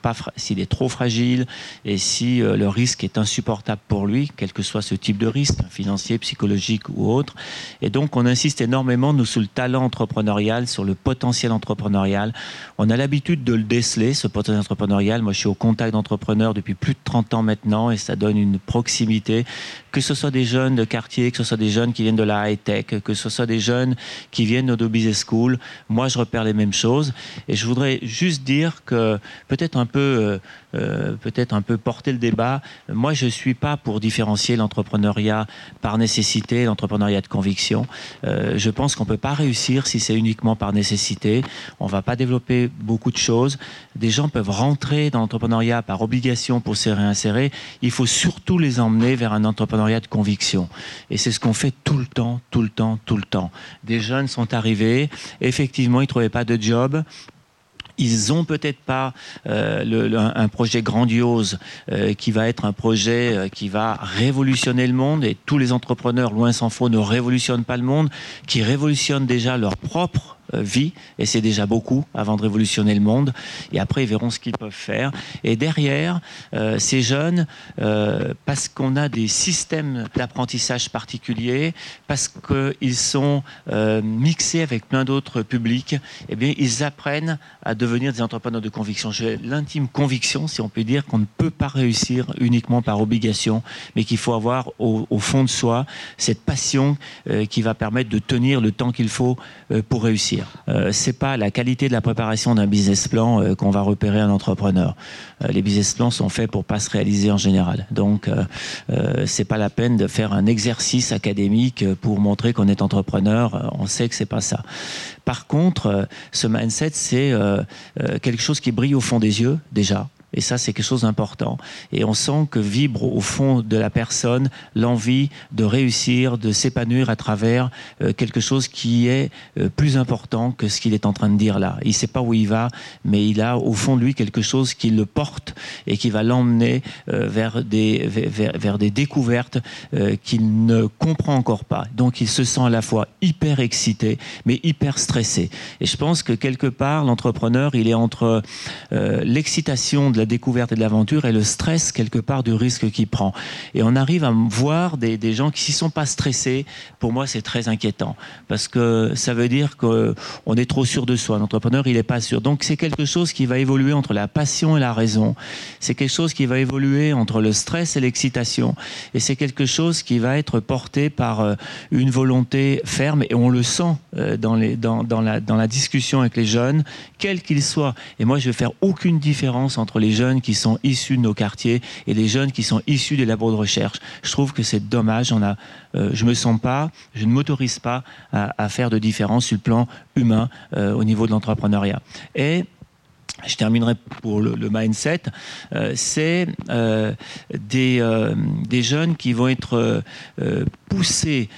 est trop fragile et si le risque est insupportable pour lui, quel que soit ce type de risque, financier, psychologique ou autre. Et donc on insiste énormément, nous, sur le talent entrepreneurial, sur le potentiel entrepreneurial. On a l'habitude de le déceler ce potentiel entrepreneurial. Moi, je suis au contact d'entrepreneurs depuis plus de 30 ans maintenant et ça donne une proximité. Que ce soit des jeunes de quartier, que ce soit des jeunes qui viennent de la high-tech, que ce soit des jeunes qui viennent de business school, moi, je repère les mêmes choses. Et je voudrais juste dire que peut-être un peu, euh, euh, peut-être un peu porter le débat. Moi, je suis pas pour différencier l'entrepreneuriat par nécessité, l'entrepreneuriat de conviction. Euh, je pense qu'on peut pas réussir si c'est uniquement par nécessité. On va pas développer beaucoup de choses des gens peuvent rentrer dans l'entrepreneuriat par obligation pour se réinsérer. Il faut surtout les emmener vers un entrepreneuriat de conviction. Et c'est ce qu'on fait tout le temps, tout le temps, tout le temps. Des jeunes sont arrivés, effectivement, ils ne trouvaient pas de job, ils ont peut-être pas euh, un projet grandiose euh, qui va être un projet euh, qui va révolutionner le monde et tous les entrepreneurs loin s'en faut ne révolutionnent pas le monde qui révolutionnent déjà leur propre vie, et c'est déjà beaucoup avant de révolutionner le monde. Et après, ils verront ce qu'ils peuvent faire. Et derrière, euh, ces jeunes, euh, parce qu'on a des systèmes d'apprentissage particuliers, parce qu'ils sont mixés avec plein d'autres publics, eh bien, ils apprennent à devenir des entrepreneurs de conviction. J'ai l'intime conviction, si on peut dire, qu'on ne peut pas réussir uniquement par obligation, mais qu'il faut avoir au, fond de soi cette passion qui va permettre de tenir le temps qu'il faut pour réussir. Euh, c'est pas la qualité de la préparation d'un business plan euh, qu'on va repérer un entrepreneur. Euh, les business plans sont faits pour pas se réaliser en général. Donc c'est pas la peine de faire un exercice académique pour montrer qu'on est entrepreneur. On sait que c'est pas ça. Par contre, ce mindset c'est quelque chose qui brille au fond des yeux déjà. Et ça, c'est quelque chose d'important. Et on sent que vibre au fond de la personne l'envie de réussir, de s'épanouir à travers euh, quelque chose qui est euh, plus important que ce qu'il est en train de dire là. Il ne sait pas où il va, mais il a au fond de lui quelque chose qui le porte et qui va l'emmener euh, vers, des, vers, des découvertes qu'il ne comprend encore pas. Donc il se sent à la fois hyper excité, mais hyper stressé. Et je pense que quelque part, l'entrepreneur, il est entre l'excitation de la découverte et de l'aventure et le stress quelque part du risque qu'il prend. Et on arrive à voir des, des gens qui s'y sont pas stressés. Pour moi, c'est très inquiétant parce que ça veut dire qu'on est trop sûr de soi. L'entrepreneur, il n'est pas sûr. Donc c'est quelque chose qui va évoluer entre la passion et la raison. C'est quelque chose qui va évoluer entre le stress et l'excitation. Et c'est quelque chose qui va être porté par euh, une volonté ferme et on le sent euh, dans, les, dans, dans, la, dans la discussion avec les jeunes, quels qu'ils soient. Et moi, je vais faire aucune différence entre les jeunes qui sont issus de nos quartiers et les jeunes qui sont issus des labos de recherche. Je trouve que c'est dommage. On a, euh, je me sens pas, je ne m'autorise pas à, faire de différence sur le plan humain euh, au niveau de l'entrepreneuriat. Et je terminerai pour le, mindset, euh, c'est des, jeunes qui vont être poussés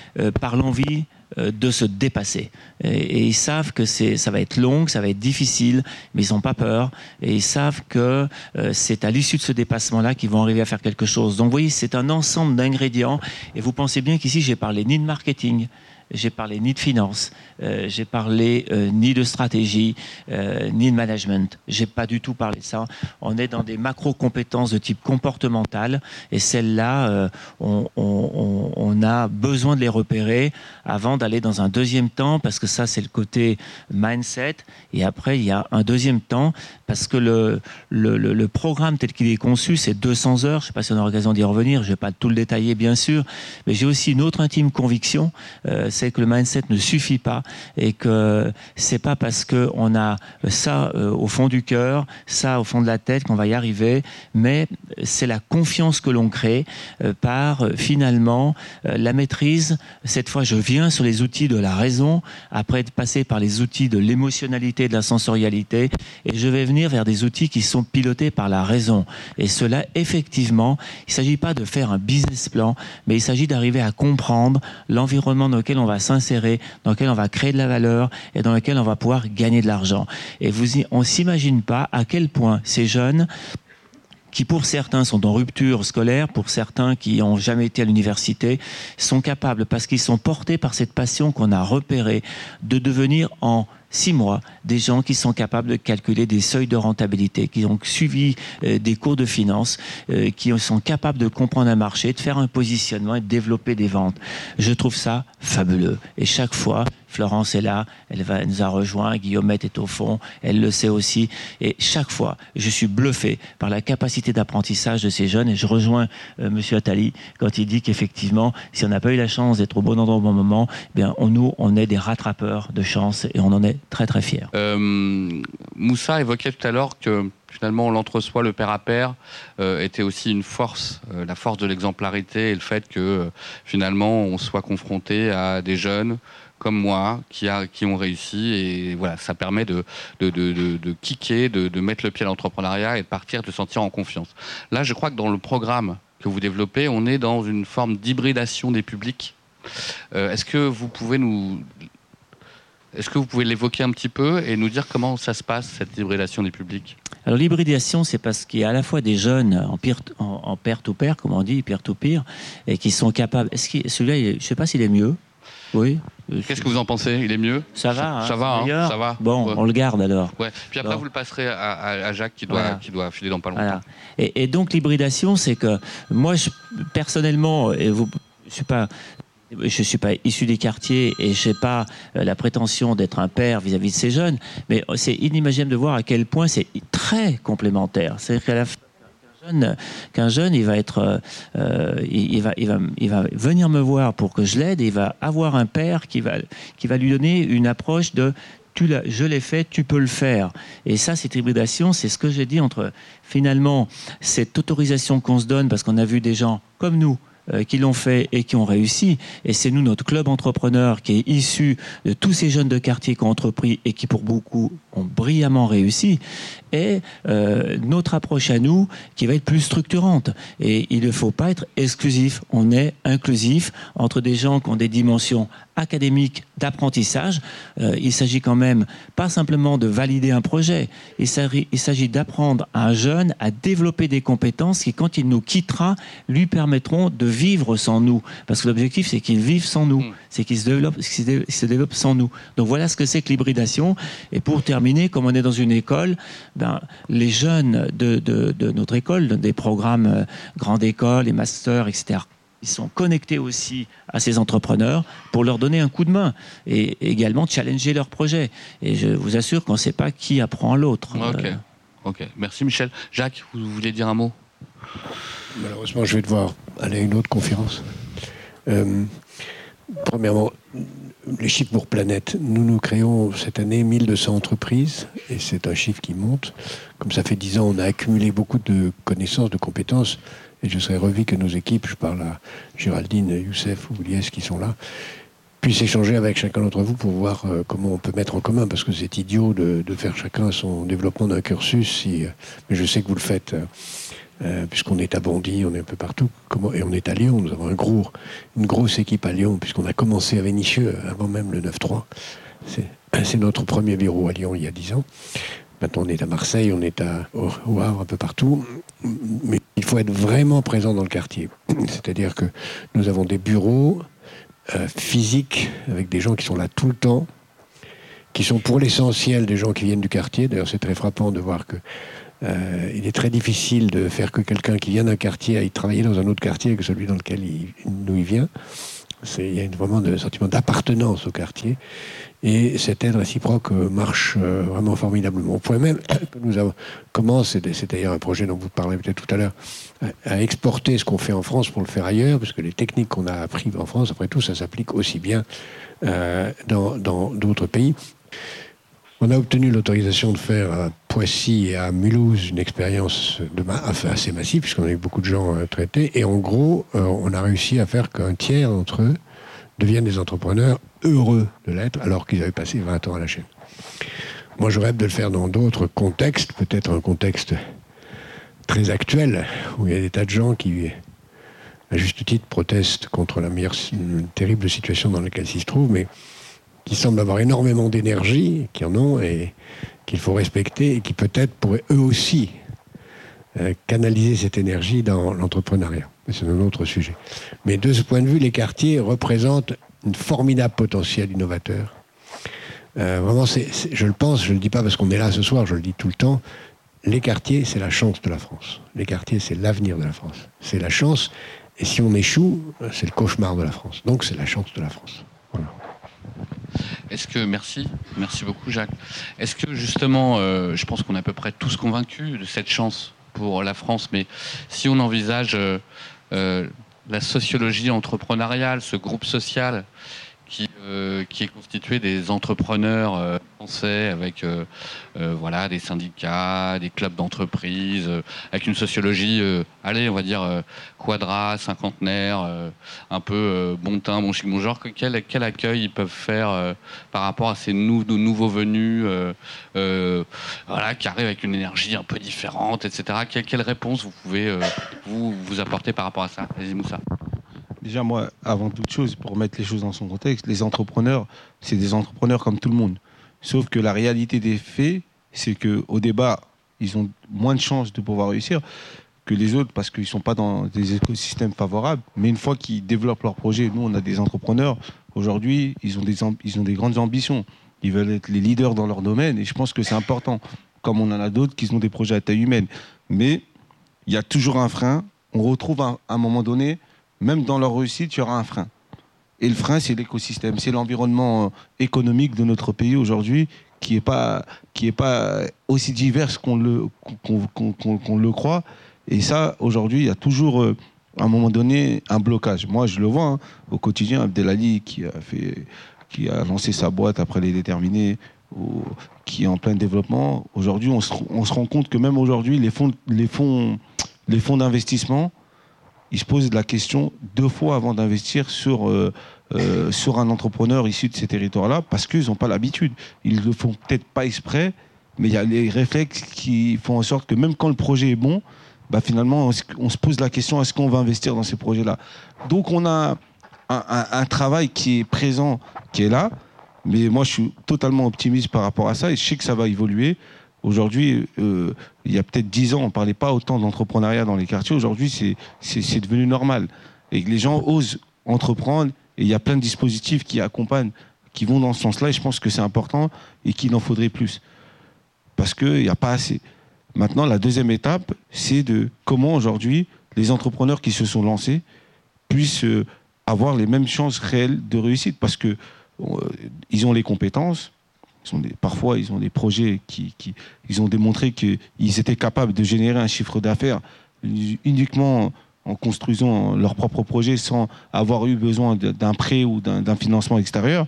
par l'envie de se dépasser. Et, ils savent que ça va être long, ça va être difficile, mais ils n'ont pas peur. Et ils savent que euh, c'est à l'issue de ce dépassement-là qu'ils vont arriver à faire quelque chose. Donc vous voyez, c'est un ensemble d'ingrédients. Et vous pensez bien qu'ici, j'ai parlé ni de marketing, j'ai parlé ni de finance, euh, j'ai parlé euh, ni de stratégie, euh, ni de management. J'ai pas du tout parlé de ça. On est dans des macro compétences de type comportemental et celles-là, on, a besoin de les repérer avant d'aller dans un deuxième temps parce que ça c'est le côté mindset et après il y a un deuxième temps parce que le, le, programme tel qu'il est conçu c'est 200 heures. Je sais pas si on a l'occasion d'y revenir. Je vais pas tout le détailler bien sûr, mais j'ai aussi une autre intime conviction c'est que le mindset ne suffit pas et que c'est pas parce que on a ça euh, au fond du cœur, ça au fond de la tête qu'on va y arriver, mais c'est la confiance que l'on crée euh, par euh, finalement la maîtrise. Cette fois, je viens sur les outils de la raison, après être passé par les outils de l'émotionnalité, de la sensorialité, et je vais venir vers des outils qui sont pilotés par la raison. Et cela, effectivement, il ne s'agit pas de faire un business plan, mais il s'agit d'arriver à comprendre l'environnement dans lequel on va s'insérer, dans lequel on va créer de la valeur et dans lequel on va pouvoir gagner de l'argent. Et vous, on s'imagine pas à quel point ces jeunes qui pour certains sont en rupture scolaire, pour certains qui n'ont jamais été à l'université, sont capables, parce qu'ils sont portés par cette passion qu'on a repérée, de devenir en six mois des gens qui sont capables de calculer des seuils de rentabilité, qui ont suivi euh, des cours de finance, euh, qui sont capables de comprendre un marché, de faire un positionnement et de développer des ventes. Je trouve ça fabuleux. Et chaque fois, Florence est là, elle, va, nous a rejoint, Guillaumette est au fond, elle le sait aussi. Et chaque fois, je suis bluffé par la capacité d'apprentissage de ces jeunes. Et je rejoins euh, Monsieur Attali quand il dit qu'effectivement, si on n'a pas eu la chance d'être au bon endroit au bon moment, bien, on, nous, on est des rattrapeurs de chance et on en est très très fiers. Euh, Moussa évoquait tout à l'heure que finalement l'entre-soi, le père à père, euh, était aussi une force, euh, la force de l'exemplarité et le fait que finalement on soit confronté à des jeunes comme moi qui, ont réussi et voilà ça permet de, de, de, kicker, de, mettre le pied à l'entrepreneuriat et de partir, de se sentir en confiance. Là je crois que dans le programme que vous développez, on est dans une forme d'hybridation des publics. Est-ce que vous pouvez nous est-ce que vous pouvez l'évoquer un petit peu et nous dire comment ça se passe, cette hybridation des publics? Alors l'hybridation, c'est parce qu'il y a à la fois des jeunes en to peer, comme on dit, peer to peer, et qui sont capables. Celui-là, je ne sais pas s'il est mieux. Oui. Qu'est-ce que vous en pensez? Il est mieux? Ça va. ça va, hein, ça va. Bon, on le garde alors. Ouais. Puis après, vous le passerez à, Jacques qui doit, qui doit filer dans pas longtemps. Et, et, donc l'hybridation, c'est que moi, je, personnellement, et vous, je suis pas je ne suis pas issu des quartiers et je n'ai pas euh, la prétention d'être un père vis-à-vis de ces jeunes, mais c'est inimaginable de voir à quel point c'est très complémentaire. C'est-à-dire qu'à la fin, qu'un jeune, il va être, euh, euh, il, va, il, va, il va venir me voir pour que je l'aide et il va avoir un père qui va, qui va lui donner une approche de tu je l'ai fait, tu peux le faire. Et ça, cette hybridation, c'est ce que j'ai dit entre finalement cette autorisation qu'on se donne parce qu'on a vu des gens comme nous euh, qui l'ont fait et qui ont réussi. Et c'est nous, notre club entrepreneur, qui est issu de tous ces jeunes de quartier qui ont entrepris et qui, pour beaucoup, ont brillamment réussi. Et euh, notre approche à nous, qui va être plus structurante. Et il ne faut pas être exclusif. On est inclusif entre des gens qui ont des dimensions académiques d'apprentissage. Euh, il s'agit quand même pas simplement de valider un projet. Il s'agit d'apprendre à un jeune à développer des compétences qui, quand il nous quittera, lui permettront de vivre sans nous. Parce que l'objectif, c'est qu'il vive sans nous. Mm. C'est qu'il se développe, se développe sans nous. Donc voilà ce que c'est que l'hybridation. Et pour terminer, comme on est dans une école, ben, les jeunes de, de, notre école, des programmes euh, grande école et master, etc., ils sont connectés aussi à ces entrepreneurs pour leur donner un coup de main et également challenger leurs projets. Et je vous assure qu'on ne sait pas qui apprend à l'autre. Ok, euh, ok. Merci Michel. Jacques, vous voulez dire un mot? Malheureusement, je vais devoir aller à une autre conférence. Euh, premièrement, les chiffres pour Planète. Nous, nous créons cette année 1200 entreprises et c'est un chiffre qui monte. Comme ça fait 10 ans, on a accumulé beaucoup de connaissances, de compétences et je serais revu que nos équipes, je parle à Géraldine, Youssef ou Lies qui sont là, puissent échanger avec chacun d'entre vous pour voir euh, comment on peut mettre en commun, parce que c'est idiot de, faire chacun son développement d'un cursus, euh, mais je sais que vous le faites. Euh, puisqu'on est à Bondy, on est un peu partout, et on est à Lyon, nous avons une grosse équipe à Lyon, puisqu'on a commencé à Vénissieux avant même le 9-3. C'est notre premier bureau à Lyon il y a 10 ans. Maintenant, on est à Marseille, on est à, au, un peu partout. Mais il faut être vraiment présent dans le quartier. C'est-à-dire que nous avons des bureaux euh, physiques avec des gens qui sont là tout le temps, qui sont pour l'essentiel des gens qui viennent du quartier. D'ailleurs, c'est très frappant de voir que euh, il est très difficile de faire que quelqu'un qui vient d'un quartier aille travailler dans un autre quartier que celui dans lequel nous il vient. Il y a vraiment un sentiment d'appartenance au quartier. Et cette aide réciproque euh, marche euh, vraiment formidablement. Au point même que nous avons commencé, c'est d'ailleurs un projet dont vous parlez peut-être tout à l'heure, à, exporter ce qu'on fait en France pour le faire ailleurs, parce que les techniques qu'on a apprises en France, après tout, ça s'applique aussi bien euh, dans d'autres pays. On a obtenu l'autorisation de faire à Poissy et à Mulhouse une expérience de assez massive, puisqu'on a eu beaucoup de gens traités. Et en gros, on a réussi à faire qu'un tiers d'entre eux deviennent des entrepreneurs heureux de l'être alors qu'ils avaient passé 20 ans à la chaîne. Moi, je rêve de le faire dans d'autres contextes, peut-être un contexte très actuel, où il y a des tas de gens qui, à juste titre, protestent contre la terrible situation dans laquelle ils se trouvent, mais qui semblent avoir énormément d'énergie, qui en ont, et qu'il faut respecter, et qui peut-être pourraient eux aussi euh, canaliser cette énergie dans l'entrepreneuriat. C'est un autre sujet. Mais de ce point de vue, les quartiers représentent une formidable potentiel innovateur. Euh, vraiment, je le pense, je ne le dis pas parce qu'on est là ce soir, je le dis tout le temps. Les quartiers, c'est la chance de la France. Les quartiers, c'est l'avenir de la France. C'est la chance. Et si on échoue, c'est le cauchemar de la France. Donc, c'est la chance de la France. Est-ce que merci, merci beaucoup Jacques. Est-ce que justement, euh, je pense qu'on est à peu près tous convaincus de cette chance pour la France, mais si on envisage euh, la sociologie entrepreneuriale, ce groupe social qui, euh, qui est constitué des entrepreneurs euh, français avec euh, voilà, des syndicats, des clubs d'entreprise, avec une sociologie, allez, on va dire quadra, cinquantenaire, un peu bon teint, bon chic, bon genre. Quel, accueil ils peuvent faire par rapport à ces nouveaux venus voilà, qui arrivent avec une énergie un peu différente, etc. Quelle, réponse vous pouvez vous, vous apporter par rapport à ça? Allez-y, Moussa. Déjà, moi, avant toute chose, pour mettre les choses dans son contexte, les entrepreneurs, c'est des entrepreneurs comme tout le monde. Sauf que la réalité des faits, c'est qu'au débat, ils ont moins de chances de pouvoir réussir que les autres parce qu'ils ne sont pas dans des écosystèmes favorables. Mais une fois qu'ils développent leur projet, nous, on a des entrepreneurs. Aujourd'hui, ils, ont des ils ont des grandes ambitions. Ils veulent être les leaders dans leur domaine et je pense que c'est important. Comme on en a d'autres qui ont des projets à taille humaine. Mais il y a toujours un frein. On retrouve à un moment donné même dans leur réussite, il y aura un frein. Et le frein, c'est l'écosystème, c'est l'environnement euh, économique de notre pays aujourd'hui qui n'est pas, pas aussi divers qu'on le, qu'on, le croit. Et ça, aujourd'hui, il y a toujours, euh, à un moment donné, un blocage. Moi, je le vois hein, au quotidien. Abdelali, qui a, fait, qui a lancé sa boîte après les déterminés, qui est en plein développement. Aujourd'hui, on se, on se rend compte que même aujourd'hui, les fonds, les fonds, les fonds d'investissement, ils se posent la question deux fois avant d'investir sur, euh, euh, sur un entrepreneur issu de ces territoires-là, parce qu'ils n'ont pas l'habitude. Ils le font peut-être pas exprès, mais il y a les réflexes qui font en sorte que même quand le projet est bon, bah finalement, on, se pose la question est-ce qu'on va investir dans ces projets-là? Donc on a un, travail qui est présent, qui est là, mais moi je suis totalement optimiste par rapport à ça et je sais que ça va évoluer. Aujourd'hui, euh, il y a peut-être dix ans, on ne parlait pas autant d'entrepreneuriat dans les quartiers. Aujourd'hui, c'est devenu normal. Et les gens osent entreprendre. Et il y a plein de dispositifs qui accompagnent, qui vont dans ce sens-là. Et je pense que c'est important et qu'il en faudrait plus. Parce qu'il n'y a pas assez. Maintenant, la deuxième étape, c'est de comment aujourd'hui les entrepreneurs qui se sont lancés puissent euh, avoir les mêmes chances réelles de réussite. Parce qu'ils euh, ont les compétences, parfois, ils ont des projets qui, ont démontré qu'ils étaient capables de générer un chiffre d'affaires uniquement en construisant leur propre projet sans avoir eu besoin d'un prêt ou d'un financement extérieur.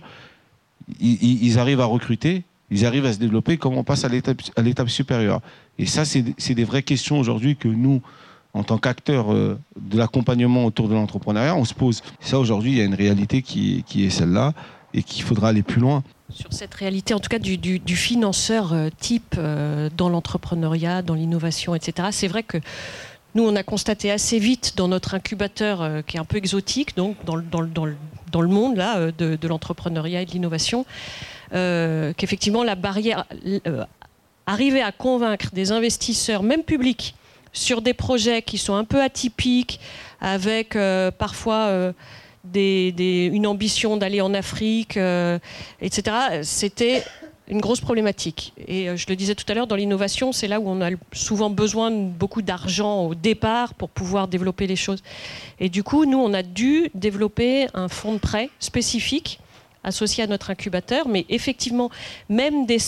Ils, arrivent à recruter, ils arrivent à se développer. Comment on passe à l'étape supérieure Et ça, c'est des vraies questions aujourd'hui que nous, en tant qu'acteurs euh, de l'accompagnement autour de l'entrepreneuriat, on se pose. Ça, aujourd'hui, il y a une réalité qui est celle-là et qu'il faudra aller plus loin sur cette réalité, en tout cas du, financeur euh, type euh, dans l'entrepreneuriat, dans l'innovation, etc. C'est vrai que nous, on a constaté assez vite dans notre incubateur, euh, qui est un peu exotique, donc dans, le monde là, de, l'entrepreneuriat et de l'innovation, qu'effectivement la barrière, arriver à convaincre des investisseurs, même publics, sur des projets qui sont un peu atypiques, avec parfois une ambition d'aller en Afrique, euh, etc. C'était une grosse problématique. Et euh, je le disais tout à l'heure, dans l'innovation, c'est là où on a souvent besoin de beaucoup d'argent au départ pour pouvoir développer les choses. Et du coup, nous, on a dû développer un fonds de prêt spécifique associé à notre incubateur, mais effectivement, même des,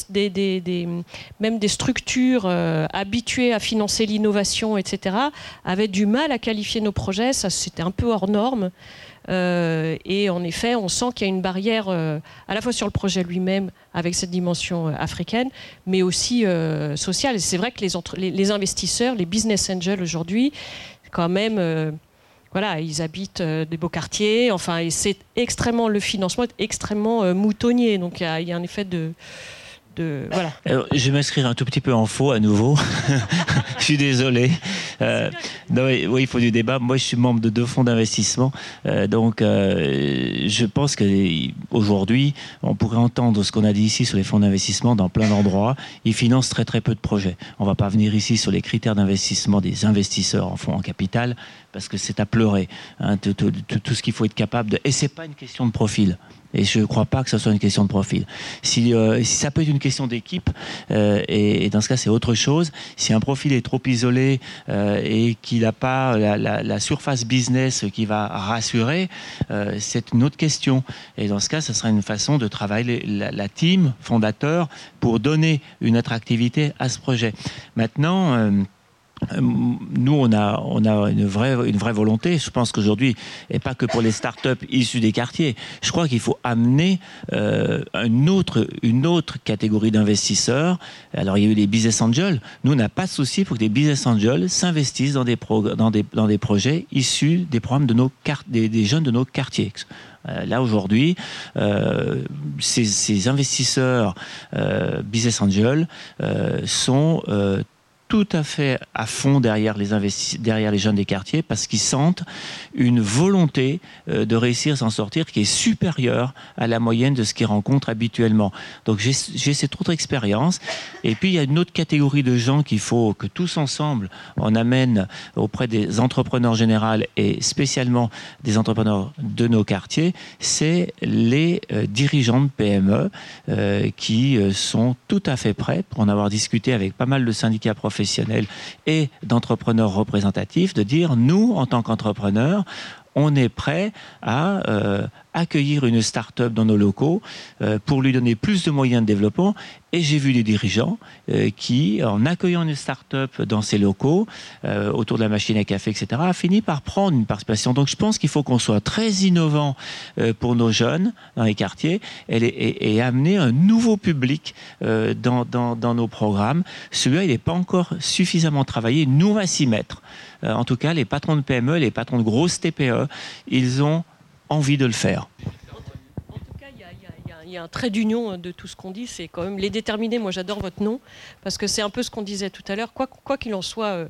structures euh, habituées à financer l'innovation, etc., avaient du mal à qualifier nos projets. Ça, c'était un peu hors norme. Euh, et en effet, on sent qu'il y a une barrière euh, à la fois sur le projet lui-même, avec cette dimension africaine, mais aussi sociale. C'est vrai que les, investisseurs, les business angels aujourd'hui, quand même voilà, ils habitent euh, des beaux quartiers. Enfin, c'est extrêmement le financement est extrêmement euh, moutonnier. Donc il y, a un effet de je vais m'inscrire un tout petit peu en faux à nouveau. je suis désolé. Euh, oui, il faut du débat. Moi, je suis membre de deux fonds d'investissement. Euh, donc, euh, je pense qu'aujourd'hui, on pourrait entendre ce qu'on a dit ici sur les fonds d'investissement dans plein d'endroits. Ils financent très très peu de projets. On ne va pas venir ici sur les critères d'investissement des investisseurs en fonds en capital parce que c'est à pleurer. Hein, tout, tout, ce qu'il faut être capable de. Et c'est pas une question de profil. Et je ne crois pas que ce soit une question de profil. Si, euh, si ça peut être une question d'équipe, euh, et, dans ce cas c'est autre chose, si un profil est trop isolé euh, et qu'il n'a pas la, surface business qui va rassurer, c'est une autre question. Et dans ce cas, ce sera une façon de travailler la, la team fondateur pour donner une attractivité à ce projet. Maintenant, nous, on a, une, vraie, volonté, je pense qu'aujourd'hui, et pas que pour les start-up issues des quartiers, je crois qu'il faut amener euh, une, autre, catégorie d'investisseurs. Alors, il y a eu les business angels. Nous, on n'a pas de souci pour que des business angels s'investissent dans des, projets issus des programmes de nos des, des jeunes de nos quartiers. Euh, là aujourd'hui, euh, ces, investisseurs euh, business angels euh, sont tout à fait à fond derrière les, derrière les jeunes des quartiers parce qu'ils sentent une volonté euh, de réussir à s'en sortir qui est supérieure à la moyenne de ce qu'ils rencontrent habituellement. Donc j'ai cette autre expérience. Et puis il y a une autre catégorie de gens qu'il faut que tous ensemble on amène auprès des entrepreneurs généraux et spécialement des entrepreneurs de nos quartiers, c'est les euh, dirigeants de PME euh, qui sont tout à fait prêts pour en avoir discuté avec pas mal de syndicats professionnels et d'entrepreneurs représentatifs de dire, nous, en tant qu'entrepreneurs, on est prêt à euh, accueillir une start-up dans nos locaux euh, pour lui donner plus de moyens de développement. Et j'ai vu des dirigeants euh, qui, en accueillant une start-up dans ces locaux, autour de la machine à café, etc., a fini par prendre une participation. Donc je pense qu'il faut qu'on soit très innovant pour nos jeunes dans les quartiers et, amener un nouveau public dans, nos programmes. Celui-là, il n'est pas encore suffisamment travaillé. Nous, on va s'y mettre. En tout cas, les patrons de PME, les patrons de grosses TPE, ils ont envie de le faire. En tout cas, il y, a un trait d'union de tout ce qu'on dit, c'est quand même les déterminés. Moi, j'adore votre nom, parce que c'est un peu ce qu'on disait tout à l'heure. Quoi qu'il en soit, euh,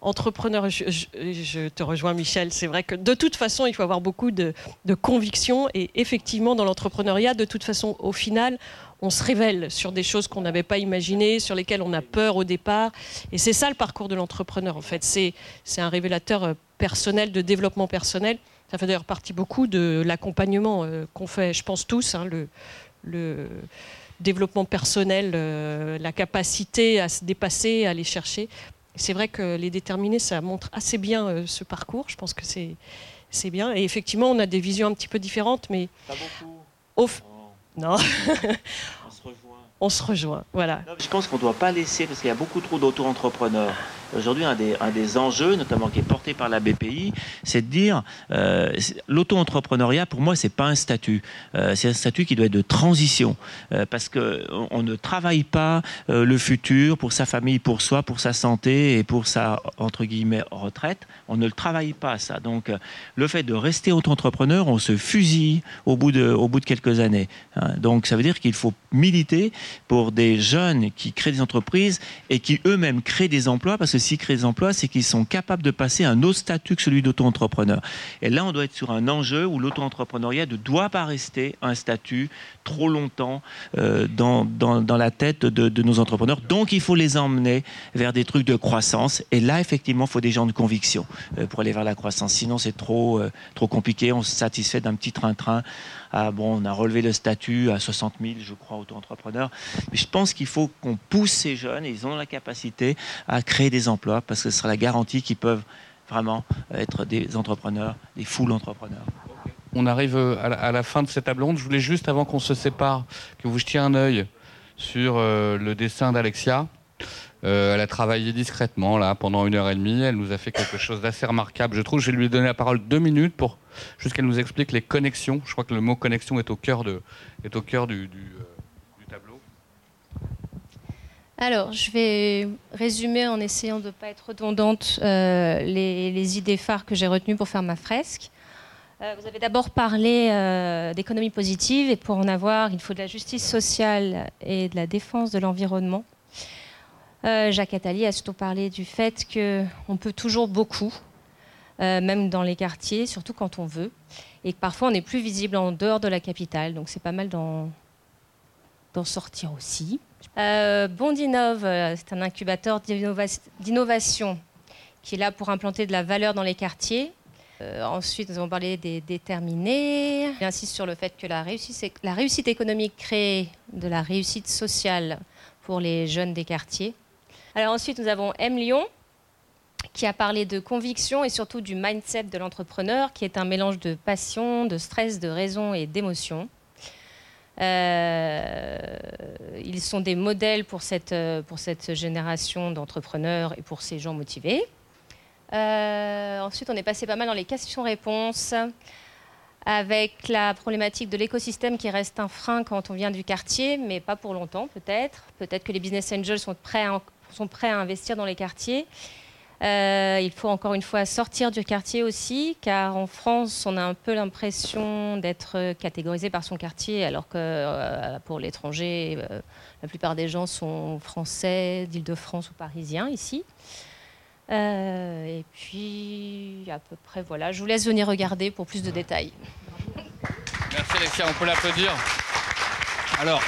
entrepreneur, je, te rejoins, Michel, c'est vrai que de toute façon, il faut avoir beaucoup de conviction. Et effectivement, dans l'entrepreneuriat, de toute façon, au final, on se révèle sur des choses qu'on n'avait pas imaginées, sur lesquelles on a peur au départ. Et c'est ça le parcours de l'entrepreneur, en fait. C'est un révélateur euh, personnel, de développement personnel. Ça fait d'ailleurs partie beaucoup de l'accompagnement euh, qu'on fait, je pense tous, hein, le, développement personnel, euh, la capacité à se dépasser, à aller chercher. C'est vrai que les déterminés, ça montre assez bien ce parcours. Je pense que c'est c'est bien. Et effectivement, on a des visions un petit peu différentes, mais. Pas beaucoup. Au... Non. on se rejoint. On se rejoint, voilà. je pense qu'on ne doit pas laisser, parce qu'il y a beaucoup trop d'auto-entrepreneurs. Aujourd'hui, un des, un des enjeux, notamment qui est porté par la BPI, c'est de dire euh, l'auto-entrepreneuriat, pour moi, c'est pas un statut. Euh, c'est un statut qui doit être de transition. Euh, parce que on, ne travaille pas euh, le futur pour sa famille, pour soi, pour sa santé et pour sa, entre guillemets, retraite. On ne le travaille pas, ça. Donc, le fait de rester auto-entrepreneur, on se fusille au bout de, au bout de quelques années. Hein. Donc, ça veut dire qu'il faut militer pour des jeunes qui créent des entreprises et qui eux-mêmes créent des emplois parce que s'ils créent des emplois, c'est qu'ils sont capables de passer à un autre statut que celui d'auto-entrepreneur. Et là, on doit être sur un enjeu où l'auto-entrepreneuriat ne doit pas rester un statut trop longtemps euh, dans, dans, la tête de, de, nos entrepreneurs. Donc, il faut les emmener vers des trucs de croissance. Et là, effectivement, il faut des gens de conviction euh, pour aller vers la croissance. Sinon, c'est trop, euh, trop compliqué. On se satisfait d'un petit train-train. Ah, bon, on a relevé le statut à 60 000, je crois, auto-entrepreneurs. Mais je pense qu'il faut qu'on pousse ces jeunes, et ils ont la capacité à créer des emplois, parce que ce sera la garantie qu'ils peuvent vraiment être des entrepreneurs, des full entrepreneurs. On arrive à la, à la, fin de cette table ronde. Je voulais juste, avant qu'on se sépare, que vous jetiez un œil sur euh, le dessin d'Alexia. Euh, elle a travaillé discrètement là pendant une heure et demie. Elle nous a fait quelque chose d'assez remarquable. Je trouve. Je vais lui donner la parole deux minutes pour juste qu'elle nous explique les connexions. Je crois que le mot connexion est au cœur de est au cœur du, euh, tableau. Alors, je vais résumer en essayant de ne pas être redondante euh, les, les, idées phares que j'ai retenues pour faire ma fresque. Euh, vous avez d'abord parlé euh, d'économie positive et pour en avoir, il faut de la justice sociale et de la défense de l'environnement. Euh, Jacques Attali a surtout parlé du fait qu'on peut toujours beaucoup, même dans les quartiers, surtout quand on veut, et que parfois on est plus visible en dehors de la capitale, donc c'est pas mal d'en sortir aussi. Bondinov, c'est un incubateur d'innovation qui est là pour implanter de la valeur dans les quartiers. Euh, ensuite, nous avons parlé des déterminés. J'insiste sur le fait que la réussite, économique crée de la réussite sociale pour les jeunes des quartiers. Alors ensuite, nous avons M. Lyon, qui a parlé de conviction et surtout du mindset de l'entrepreneur, qui est un mélange de passion, de stress, de raison et d'émotion. Euh, ils sont des modèles pour cette, pour cette génération d'entrepreneurs et pour ces gens motivés. Euh, ensuite, on est passé pas mal dans les questions-réponses avec la problématique de l'écosystème qui reste un frein quand on vient du quartier, mais pas pour longtemps peut-être. Peut-être que les business angels sont prêts à, investir dans les quartiers. Euh, il faut encore une fois sortir du quartier aussi, car en France, on a un peu l'impression d'être catégorisé par son quartier, alors que euh, pour l'étranger, la plupart des gens sont français, d'Île-de-France ou parisiens ici. Euh, et puis, à peu près, voilà. Je vous laisse venir regarder pour plus de détails. Merci Alexia, on peut l'applaudir. Alors,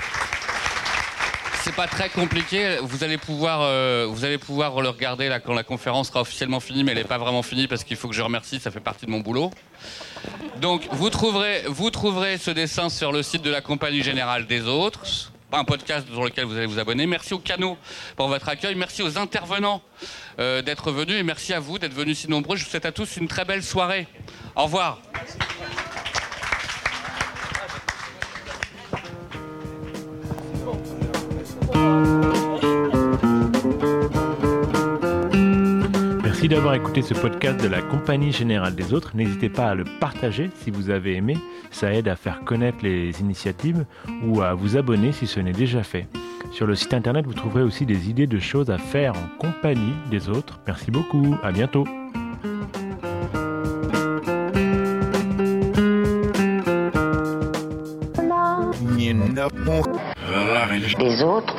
c'est pas très compliqué. Vous allez pouvoir, euh, vous allez pouvoir le regarder là quand la conférence sera officiellement finie, mais elle n'est pas vraiment finie parce qu'il faut que je remercie. Ça fait partie de mon boulot. Donc, vous trouverez, vous trouverez ce dessin sur le site de la Compagnie Générale des Autres un podcast sur lequel vous allez vous abonner. Merci au canot pour votre accueil. Merci aux intervenants euh, d'être venus et merci à vous d'être venus si nombreux. Je vous souhaite à tous une très belle soirée. Au revoir. Merci d'avoir écouté ce podcast de la Compagnie Générale des Autres. N'hésitez pas à le partager si vous avez aimé. Ça aide à faire connaître les initiatives ou à vous abonner si ce n'est déjà fait. Sur le site internet, vous trouverez aussi des idées de choses à faire en compagnie des autres. Merci beaucoup. À bientôt. Les autres